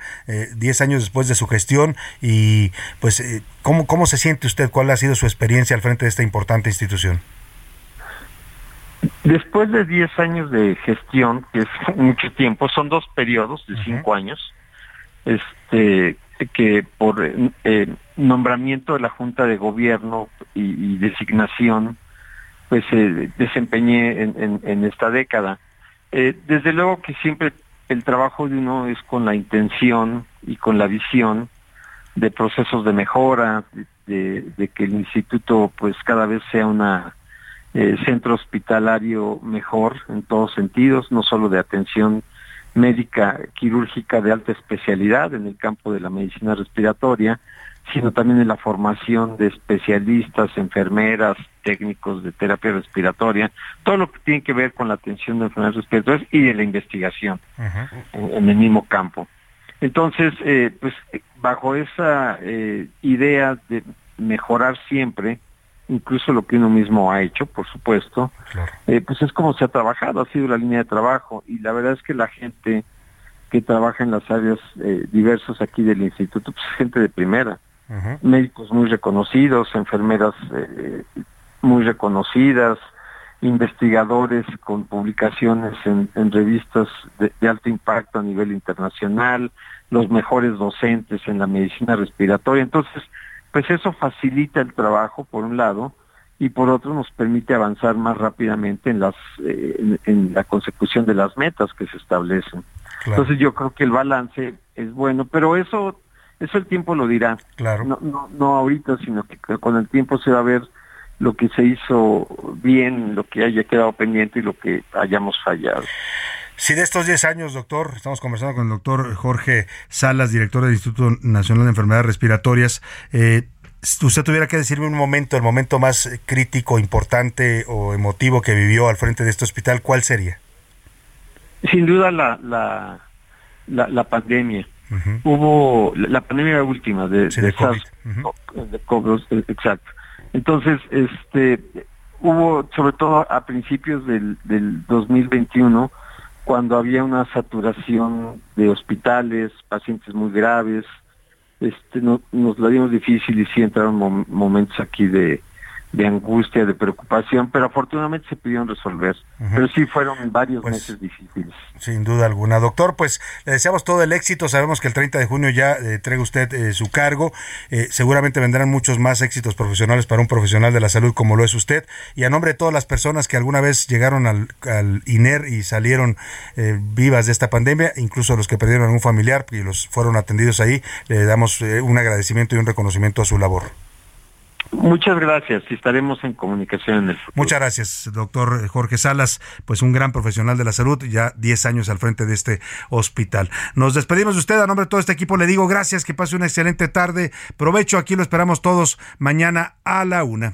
S4: 10 eh, años después de su gestión? Y pues, eh, ¿cómo, ¿cómo se siente usted? ¿Cuál ha sido su experiencia al frente de esta importante institución?
S36: Después de 10 años de gestión, que es mucho tiempo, son dos periodos de 5 años, este que por eh, nombramiento de la Junta de Gobierno y, designación, pues eh, desempeñé en, esta década. Eh, desde luego que siempre el trabajo de uno es con la intención y con la visión de procesos de mejora, de, de que el instituto pues cada vez sea eh, centro hospitalario mejor en todos sentidos, no solo de atención médica quirúrgica de alta especialidad en el campo de la medicina respiratoria, sino también en la formación de especialistas, enfermeras, técnicos de terapia respiratoria, todo lo que tiene que ver con la atención de enfermedades respiratorias y de la investigación en, el mismo campo. Entonces, eh, pues bajo esa eh, idea de mejorar siempre, incluso lo que uno mismo ha hecho, por supuesto, eh, pues es como se ha trabajado, ha sido la línea de trabajo. Y la verdad es que la gente que trabaja en las áreas eh, diversas aquí del instituto, pues es gente de primera, médicos muy reconocidos, enfermeras eh, muy reconocidas, investigadores con publicaciones en, revistas de, de, alto impacto a nivel internacional, los mejores docentes en la medicina respiratoria. Entonces, pues eso facilita el trabajo por un lado y por otro nos permite avanzar más rápidamente en las eh, en, la consecución de las metas que se establecen. Entonces yo creo que el balance es bueno, pero eso eso el tiempo lo dirá.
S4: Claro.
S36: No, no, no ahorita, sino que con el tiempo se va a ver lo que se hizo bien, lo que haya quedado pendiente y lo que hayamos fallado.
S4: Si de estos 10 años, doctor, estamos conversando con el doctor Jorge Salas, director del Instituto Nacional de Enfermedades Respiratorias, eh, usted tuviera que decirme un momento, el momento más crítico, importante o emotivo que vivió al frente de este hospital, ¿cuál sería?
S36: Sin duda la, la, la, pandemia. Hubo la pandemia última de, de, COVID. exacto. Entonces, este, hubo, sobre todo a principios del, del 2021, cuando había una saturación de hospitales, pacientes muy graves, este, no, nos la dimos difícil y sí entraron momentos aquí de, de angustia, de preocupación, pero afortunadamente se pudieron resolver. Pero sí fueron varios pues, meses difíciles.
S4: Sin duda alguna. Doctor, pues le deseamos todo el éxito. Sabemos que el 30 de junio ya eh, entrega usted eh, su cargo. Eh, seguramente vendrán muchos más éxitos profesionales para un profesional de la salud como lo es usted. Y a nombre de todas las personas que alguna vez llegaron al, al INER y salieron vivas de esta pandemia, incluso los que perdieron a un familiar y los fueron atendidos ahí, le damos un agradecimiento y un reconocimiento a su labor.
S36: Muchas gracias y estaremos en comunicación en el futuro.
S4: Muchas gracias, doctor Jorge Salas, pues un gran profesional de la salud, ya 10 años al frente de este hospital. Nos despedimos de usted, a nombre de todo este equipo le digo gracias, que pase una excelente tarde, provecho, aquí lo esperamos todos mañana a la una.